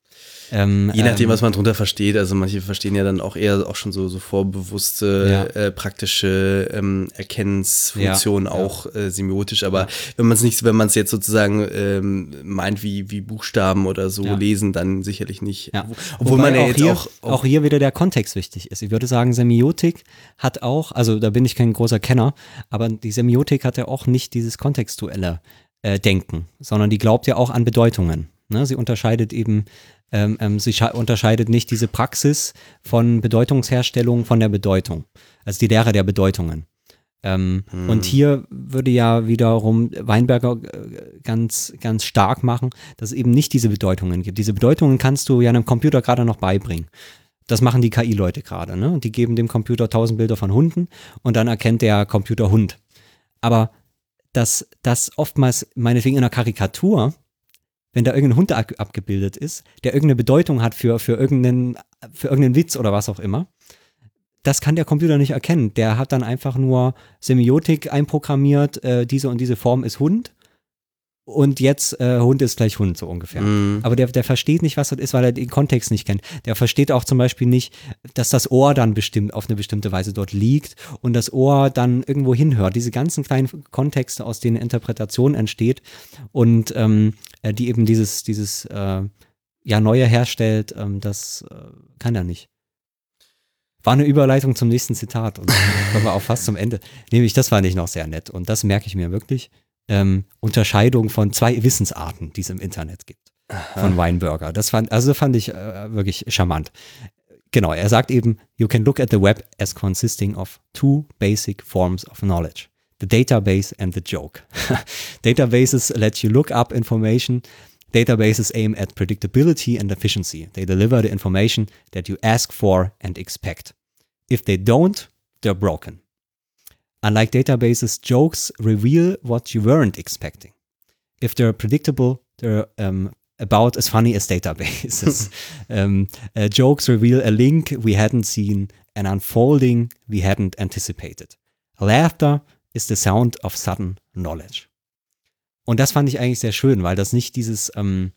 [SPEAKER 1] Ähm,
[SPEAKER 2] Je nachdem,
[SPEAKER 1] ähm,
[SPEAKER 2] was man drunter versteht. Also manche verstehen ja dann auch eher auch schon so, so vorbewusste,
[SPEAKER 1] Ja.
[SPEAKER 2] äh, praktische ähm, Erkennensfunktionen
[SPEAKER 1] Ja, ja.
[SPEAKER 2] auch äh, semiotisch. Aber wenn man es nicht, wenn man es jetzt sozusagen ähm, meint wie, wie Buchstaben oder so
[SPEAKER 1] Ja.
[SPEAKER 2] lesen, dann sicherlich nicht.
[SPEAKER 1] Ja.
[SPEAKER 2] Obwohl
[SPEAKER 1] Wobei
[SPEAKER 2] man ja
[SPEAKER 1] auch
[SPEAKER 2] jetzt
[SPEAKER 1] hier,
[SPEAKER 2] auch,
[SPEAKER 1] auch, hier wieder der Kontext wichtig ist. Ich würde sagen, Semiotik hat auch, also da bin ich kein großer Kenner, aber die Semiotik hat ja auch nicht dieses kontextuelle äh, Denken, sondern die glaubt ja auch an Bedeutungen. Ne? Sie unterscheidet eben, ähm, ähm, sie unterscheidet nicht diese Praxis von Bedeutungsherstellung von der Bedeutung, also die Lehre der Bedeutungen. Ähm,
[SPEAKER 2] Hm.
[SPEAKER 1] Und hier würde ja wiederum Weinberger äh, ganz, ganz stark machen, dass es eben nicht diese Bedeutungen gibt. Diese Bedeutungen kannst du ja einem Computer gerade noch beibringen. Das machen die KI-Leute gerade, ne? Die geben dem Computer tausend Bilder von Hunden und dann erkennt der Computer Hund. Aber dass das oftmals, meinetwegen in einer Karikatur, wenn da irgendein Hund ab abgebildet ist, der irgendeine Bedeutung hat für, für, irgendeinen, für irgendeinen Witz oder was auch immer, das kann der Computer nicht erkennen. Der hat dann einfach nur Semiotik einprogrammiert, äh, diese und diese Form ist Hund und jetzt äh, Hund ist gleich Hund, so ungefähr.
[SPEAKER 2] Mhm.
[SPEAKER 1] Aber der, der versteht nicht, was das ist, weil er den Kontext nicht kennt. Der versteht auch zum Beispiel nicht, dass das Ohr dann bestimmt auf eine bestimmte Weise dort liegt und das Ohr dann irgendwo hinhört. Diese ganzen kleinen Kontexte, aus denen Interpretation entsteht und ähm, äh, die eben dieses, dieses äh, ja, Neue herstellt, ähm, das äh, kann er nicht. War eine Überleitung zum nächsten Zitat und dann kommen wir auch fast zum Ende. Nämlich, das fand ich noch sehr nett und das merke ich mir wirklich. Ähm, Unterscheidung von zwei Wissensarten, die es im Internet gibt. Von Weinberger. Das fand, also fand ich äh, wirklich charmant. Genau, er sagt eben, you can look at the web as consisting of two basic forms of knowledge. The database and the joke. Databases let you look up information. Databases aim at predictability and efficiency. They deliver the information that you ask for and expect. If they don't, they're broken. Unlike databases, jokes reveal what you weren't expecting. If they're predictable, they're um, about as funny as databases. um, uh, jokes reveal a link we hadn't seen, an unfolding we hadn't anticipated. Laughter is the sound of sudden knowledge. Und das fand ich eigentlich sehr schön, weil das nicht dieses, ähm,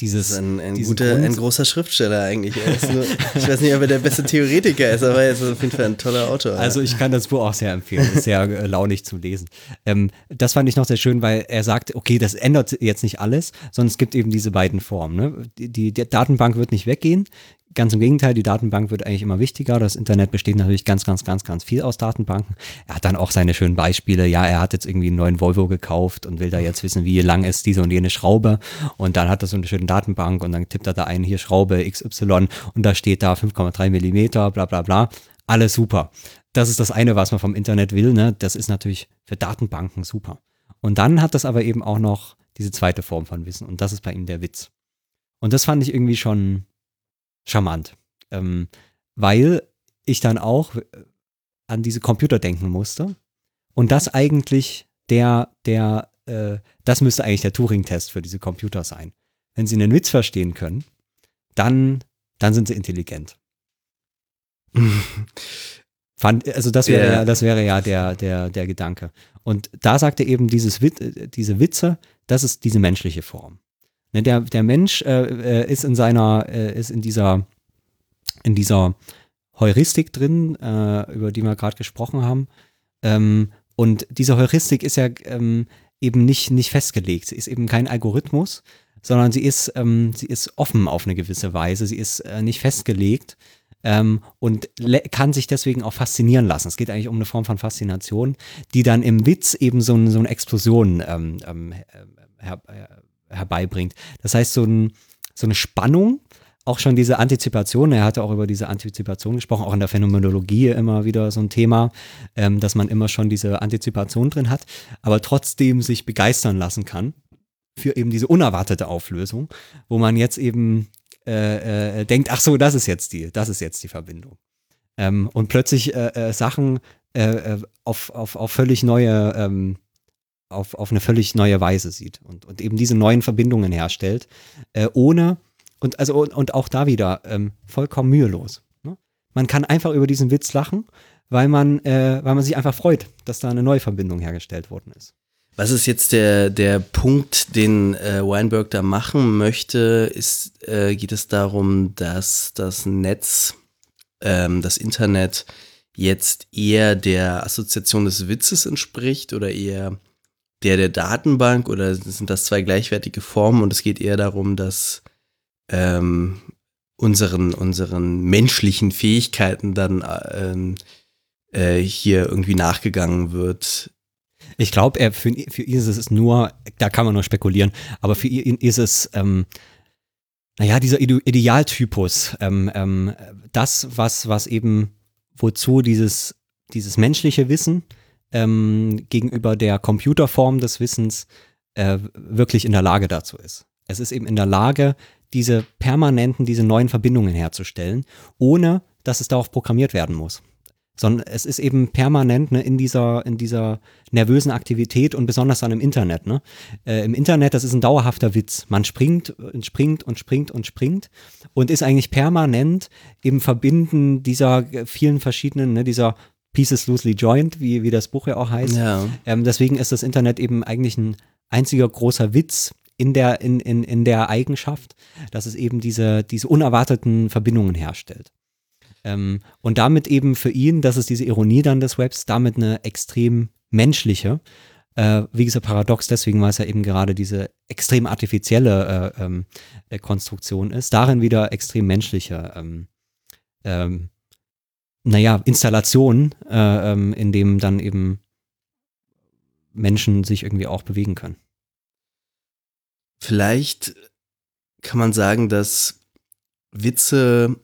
[SPEAKER 1] dieses,
[SPEAKER 2] ein, ein, guter,
[SPEAKER 1] Grund-
[SPEAKER 2] ein großer Schriftsteller eigentlich. Nur, ich weiß nicht, ob er der beste Theoretiker ist, aber er ist auf jeden Fall ein toller Autor.
[SPEAKER 1] Also ich kann das Buch auch sehr empfehlen, ist sehr äh, launig zu lesen. Ähm, das fand ich noch sehr schön, weil er sagt, okay, das ändert jetzt nicht alles, sondern es gibt eben diese beiden Formen. Ne? Die, die, die Datenbank wird nicht weggehen. Ganz im Gegenteil, die Datenbank wird eigentlich immer wichtiger. Das Internet besteht natürlich ganz, ganz, ganz, ganz viel aus Datenbanken. Er hat dann auch seine schönen Beispiele. Ja, er hat jetzt irgendwie einen neuen Volvo gekauft und will da jetzt wissen, wie lang ist diese und jene Schraube. Und dann hat er so eine schöne Datenbank und dann tippt er da ein, hier Schraube XY und da steht da 5,3 Millimeter, bla bla bla. Alles super. Das ist das eine, was man vom Internet will. Ne? Das ist natürlich für Datenbanken super. Und dann hat das aber eben auch noch diese zweite Form von Wissen und das ist bei ihm der Witz. Und das fand ich irgendwie schon charmant, ähm, weil ich dann auch äh, an diese Computer denken musste und das eigentlich der, der, äh, das müsste eigentlich der Turing-Test für diese Computer sein. Wenn sie einen Witz verstehen können, dann, dann sind sie intelligent. Fand, also das wäre
[SPEAKER 2] Ja.
[SPEAKER 1] ja, das wäre ja der, der, der Gedanke. Und da sagte eben dieses Wit, äh, diese Witze, das ist diese menschliche Form. Ne, der, der Mensch äh, äh, ist in seiner, äh, ist in dieser, in dieser Heuristik drin, äh, über die wir gerade gesprochen haben. Ähm, und diese Heuristik ist ja ähm, eben nicht, nicht festgelegt. Sie ist eben kein Algorithmus, sondern sie ist, ähm, sie ist offen auf eine gewisse Weise. Sie ist äh, nicht festgelegt ähm, und kann sich deswegen auch faszinieren lassen. Es geht eigentlich um eine Form von Faszination, die dann im Witz eben so, so eine Explosion ähm, ähm, her, her, herbeibringt. Das heißt, so, ein, so eine Spannung, auch schon diese Antizipation, er hatte auch über diese Antizipation gesprochen, auch in der Phänomenologie immer wieder so ein Thema, ähm, dass man immer schon diese Antizipation drin hat, aber trotzdem sich begeistern lassen kann für eben diese unerwartete Auflösung, wo man jetzt eben äh, äh, denkt, ach so, das ist jetzt die, das ist jetzt die Verbindung. Ähm, und plötzlich äh, äh, Sachen äh, äh, auf, auf, auf völlig neue, ähm, auf, auf eine völlig neue Weise sieht und, und eben diese neuen Verbindungen herstellt, äh, ohne, und also und, und auch da wieder ähm, vollkommen mühelos. Ne? Man kann einfach über diesen Witz lachen, weil man, äh, weil man sich einfach freut, dass da eine neue Verbindung hergestellt worden ist.
[SPEAKER 2] Was ist jetzt der, der Punkt, den äh, Weinberg da machen möchte? Ist, äh, geht es darum, dass das Netz, ähm, das Internet jetzt eher der Assoziation des Witzes entspricht oder eher der der Datenbank oder sind das zwei gleichwertige Formen und es geht eher darum, dass ähm, unseren, unseren menschlichen Fähigkeiten dann ähm, äh, hier irgendwie nachgegangen wird,
[SPEAKER 1] Ich glaube, für, für ihn ist es nur, da kann man nur spekulieren, aber für ihn ist es, ähm, naja, dieser Ide Idealtypus, ähm, ähm, das, was, was eben, wozu dieses, dieses menschliche Wissen ähm, gegenüber der Computerform des Wissens äh, wirklich in der Lage dazu ist. Es ist eben in der Lage, diese permanenten, diese neuen Verbindungen herzustellen, ohne dass es darauf programmiert werden muss. sondern es ist eben permanent ne, in, dieser, in dieser nervösen Aktivität und besonders dann im Internet. Ne? Äh, Im Internet, das ist ein dauerhafter Witz. Man springt und springt und springt und springt und ist eigentlich permanent im Verbinden dieser vielen verschiedenen, ne, dieser Pieces loosely joined, wie, wie das Buch ja auch heißt.
[SPEAKER 2] Ja.
[SPEAKER 1] Ähm, deswegen ist das Internet eben eigentlich ein einziger großer Witz in der, in, in, in der Eigenschaft, dass es eben diese, diese unerwarteten Verbindungen herstellt. Ähm, und damit eben für ihn, das ist diese Ironie dann des Webs, damit eine extrem menschliche, äh, wie gesagt, paradox deswegen, weil es ja eben gerade diese extrem artifizielle äh, ähm, äh, Konstruktion ist, darin wieder extrem menschliche, ähm, ähm, naja, Installationen, äh, ähm, in dem dann eben Menschen sich irgendwie auch bewegen können.
[SPEAKER 2] Vielleicht kann man sagen, dass Witze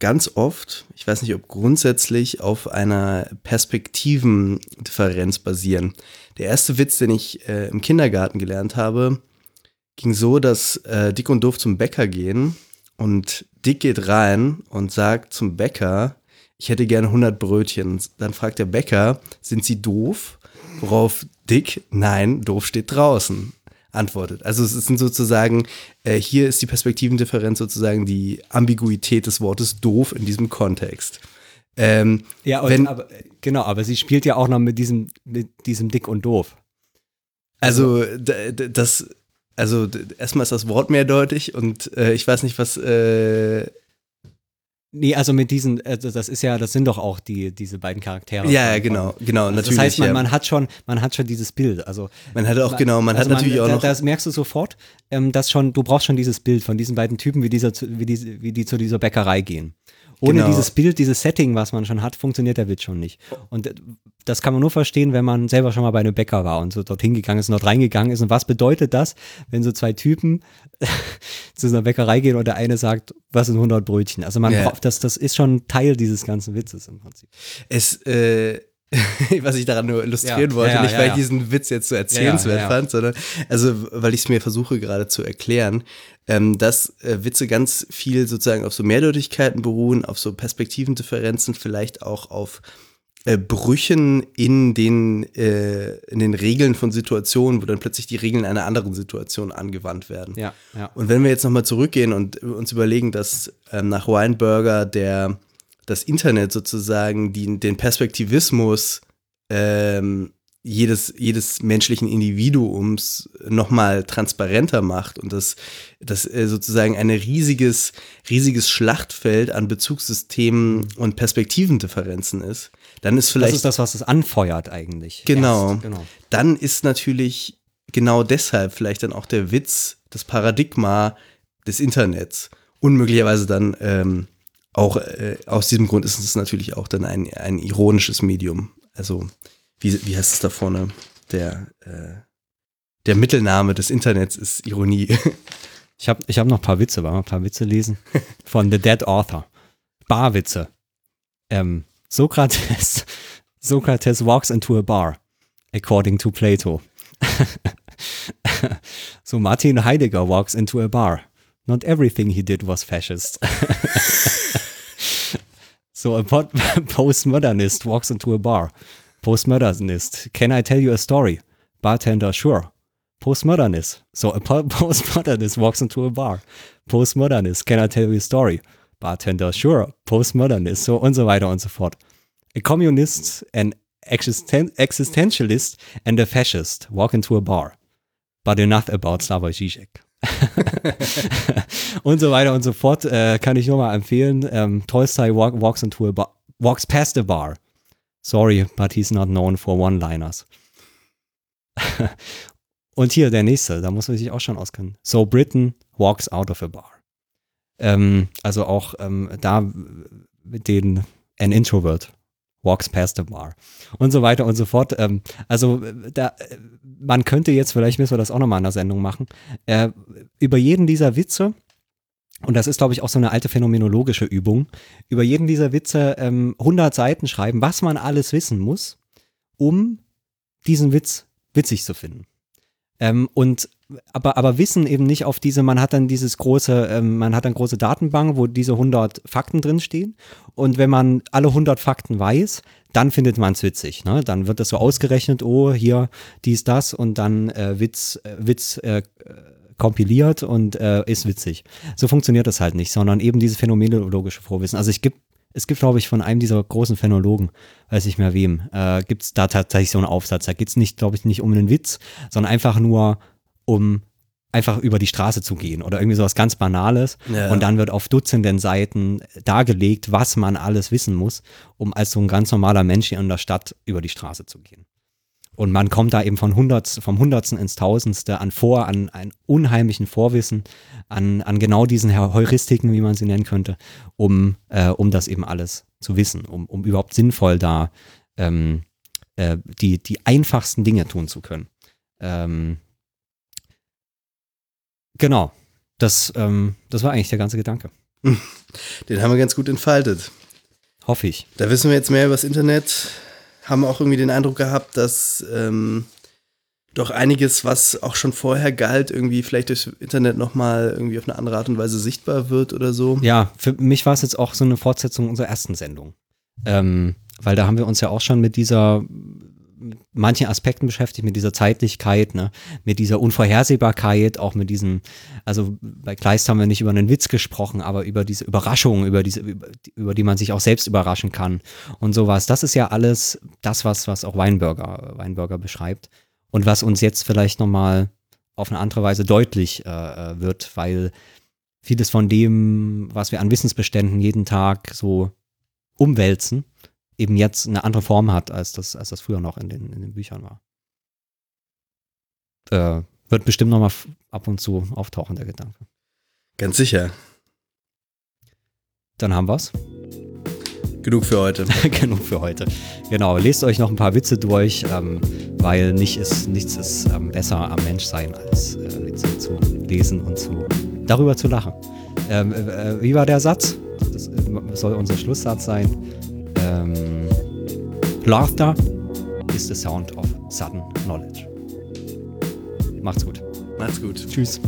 [SPEAKER 2] ganz oft, ich weiß nicht, ob grundsätzlich, auf einer Perspektivendifferenz basieren. Der erste Witz, den ich äh, im Kindergarten gelernt habe, ging so, dass äh, Dick und Doof zum Bäcker gehen und Dick geht rein und sagt zum Bäcker, ich hätte gerne 100 Brötchen. Dann fragt der Bäcker, sind Sie doof? Worauf Dick, nein, doof steht draußen antwortet. Also es sind sozusagen, äh, hier ist die Perspektivendifferenz sozusagen die Ambiguität des Wortes doof in diesem Kontext. Ähm,
[SPEAKER 1] Ja, und,
[SPEAKER 2] Wenn-
[SPEAKER 1] aber, genau, aber sie spielt ja auch noch mit diesem, mit diesem Dick und Doof.
[SPEAKER 2] also das, also erstmal ist das Wort mehrdeutig und äh, ich weiß nicht, was äh,
[SPEAKER 1] Nee, also mit diesen, also das ist ja, das sind doch auch die, diese beiden Charaktere.
[SPEAKER 2] ja, ja, genau, genau,
[SPEAKER 1] Also
[SPEAKER 2] natürlich.
[SPEAKER 1] das heißt, man,
[SPEAKER 2] ja.
[SPEAKER 1] man hat schon, man hat schon dieses Bild. Also
[SPEAKER 2] man hat auch, genau, man
[SPEAKER 1] also
[SPEAKER 2] hat natürlich auch noch,
[SPEAKER 1] Das merkst du sofort, ähm, dass schon, du brauchst schon dieses Bild von diesen beiden Typen, wie, dieser, wie, die, wie die zu dieser Bäckerei gehen. Ohne
[SPEAKER 2] Genau.
[SPEAKER 1] dieses Bild, dieses Setting, was man schon hat, funktioniert der Witz schon nicht. Und äh, das kann man nur verstehen, wenn man selber schon mal bei einem Bäcker war und so dorthin gegangen ist und dort reingegangen ist. Und was bedeutet das, wenn so zwei Typen zu einer Bäckerei gehen und der eine sagt, was sind 100 Brötchen? Also man
[SPEAKER 2] Ja.
[SPEAKER 1] braucht, das, das ist schon Teil dieses ganzen Witzes im Prinzip.
[SPEAKER 2] es, äh, was ich daran nur illustrieren
[SPEAKER 1] Ja,
[SPEAKER 2] wollte,
[SPEAKER 1] ja,
[SPEAKER 2] nicht weil ich diesen Witz jetzt so erzählenswert fand, sondern also weil ich es mir versuche gerade zu erklären, ähm, dass äh, Witze ganz viel sozusagen auf so Mehrdeutigkeiten beruhen, auf so Perspektivendifferenzen, vielleicht auch auf äh, Brüchen in den, äh, in den Regeln von Situationen, wo dann plötzlich die Regeln einer anderen Situation angewandt werden.
[SPEAKER 1] Ja, ja.
[SPEAKER 2] Und wenn wir jetzt nochmal zurückgehen und uns überlegen, dass ähm, nach Weinberger der, das Internet sozusagen die, den Perspektivismus ähm, jedes, jedes menschlichen Individuums nochmal transparenter macht und das, das äh, sozusagen ein riesiges, riesiges Schlachtfeld an Bezugssystemen und Perspektivendifferenzen ist, dann ist
[SPEAKER 1] Das
[SPEAKER 2] vielleicht
[SPEAKER 1] ist das, was es anfeuert eigentlich.
[SPEAKER 2] Genau.
[SPEAKER 1] Erst, genau.
[SPEAKER 2] dann ist natürlich genau deshalb vielleicht dann auch der Witz, das Paradigma des Internets. Und möglicherweise dann ähm, auch äh, aus diesem Grund ist es natürlich auch dann ein, ein ironisches Medium. Also, wie, wie heißt es da vorne? Der, äh, der Mittelname des Internets ist Ironie.
[SPEAKER 1] Ich habe ich hab noch ein paar Witze, wollen wir ein paar Witze lesen? Von The Dead Author. Barwitze. Ähm, Sokrates, Sokrates walks into a bar, according to Plato. so Martin Heidegger walks into a bar. Not everything he did was fascist. so a po- postmodernist walks into a bar. Postmodernist, can I tell you a story? Bartender, sure. Postmodernist. So a po- postmodernist walks into a bar. Postmodernist, can I tell you a story? Bartender, sure. Postmodernist. So und so weiter und so fort. A communist, an existen existentialist and a fascist walk into a bar. But enough about Slavoj Žižek. und so weiter und so fort. Äh, kann ich nur mal empfehlen. Ähm, Tolstoy walk, walks into a bar, walks past a bar. Sorry, but he's not known for one-liners. Und hier der nächste, da muss man sich auch schon auskennen. So Britain walks out of a bar. Ähm, also auch ähm, da mit den an introvert walks past a bar und so weiter und so fort. Ähm, also äh, da, äh, man könnte jetzt, vielleicht müssen wir das auch nochmal in der Sendung machen, äh, über jeden dieser Witze, und das ist, glaube ich, auch so eine alte phänomenologische Übung, über jeden dieser Witze ähm, 100 Seiten schreiben, was man alles wissen muss, um diesen Witz witzig zu finden. Ähm, und aber, aber Wissen eben nicht auf diese, man hat dann dieses große, ähm, man hat dann große Datenbank, wo diese 100 Fakten drinstehen. Und wenn man alle 100 Fakten weiß, dann findet man es witzig. Ne? Dann wird das so ausgerechnet, oh, hier, dies, das und dann äh, Witz, äh, Witz äh, kompiliert und äh, ist witzig. So funktioniert das halt nicht, sondern eben dieses phänomenologische Vorwissen. Also ich gibt, es gibt, glaube ich, von einem dieser großen Phänologen, weiß ich mehr wem, äh, gibt es da tatsächlich so einen Aufsatz. Da geht es nicht, glaube ich, nicht um einen Witz, sondern einfach nur um einfach über die Straße zu gehen oder irgendwie sowas ganz Banales.
[SPEAKER 2] Ja.
[SPEAKER 1] Und dann wird auf Dutzenden Seiten dargelegt, was man alles wissen muss, um als so ein ganz normaler Mensch hier in der Stadt über die Straße zu gehen. Und man kommt da eben von Hundert, vom Hundertsten ins Tausendste an vor, an einen unheimlichen Vorwissen, an, an genau diesen Heuristiken, wie man sie nennen könnte, um, äh, um das eben alles zu wissen, um, um überhaupt sinnvoll da ähm, äh, die, die einfachsten Dinge tun zu können. Ähm, genau. Das, ähm, das war eigentlich der ganze Gedanke.
[SPEAKER 2] Den haben wir ganz gut entfaltet.
[SPEAKER 1] Hoffe ich.
[SPEAKER 2] Da wissen wir jetzt mehr über das Internet, haben auch irgendwie den Eindruck gehabt, dass ähm, doch einiges, was auch schon vorher galt, irgendwie vielleicht durchs Internet nochmal irgendwie auf eine andere Art und Weise sichtbar wird oder so.
[SPEAKER 1] Ja, für mich war es jetzt auch so eine Fortsetzung unserer ersten Sendung. Ähm, weil da haben wir uns ja auch schon mit dieser, manchen Aspekten beschäftigt, mit dieser Zeitlichkeit, ne, mit dieser Unvorhersehbarkeit, auch mit diesem, also bei Kleist haben wir nicht über einen Witz gesprochen, aber über diese Überraschung, über diese, über, die man sich auch selbst überraschen kann und sowas. Das ist ja alles das, was, was auch Weinberger, Weinberger beschreibt und was uns jetzt vielleicht nochmal auf eine andere Weise deutlich äh, wird, weil vieles von dem, was wir an Wissensbeständen jeden Tag so umwälzen, eben jetzt eine andere Form hat, als das, als das früher noch in den, in den Büchern war. Äh, wird bestimmt nochmal ab und zu auftauchen, der Gedanke.
[SPEAKER 2] Ganz sicher.
[SPEAKER 1] Dann haben wir's.
[SPEAKER 2] Genug für heute.
[SPEAKER 1] Genug für heute. Genau, lest euch noch ein paar Witze durch, ähm, weil nicht ist, nichts ist ähm, besser am Menschsein, als äh, Witze zu lesen und zu, darüber zu lachen. Ähm, äh, wie war der Satz? Das äh, soll unser Schlusssatz sein. Ähm, Laughter is the sound of sudden knowledge. Macht's gut.
[SPEAKER 2] Macht's gut.
[SPEAKER 1] Tschüss.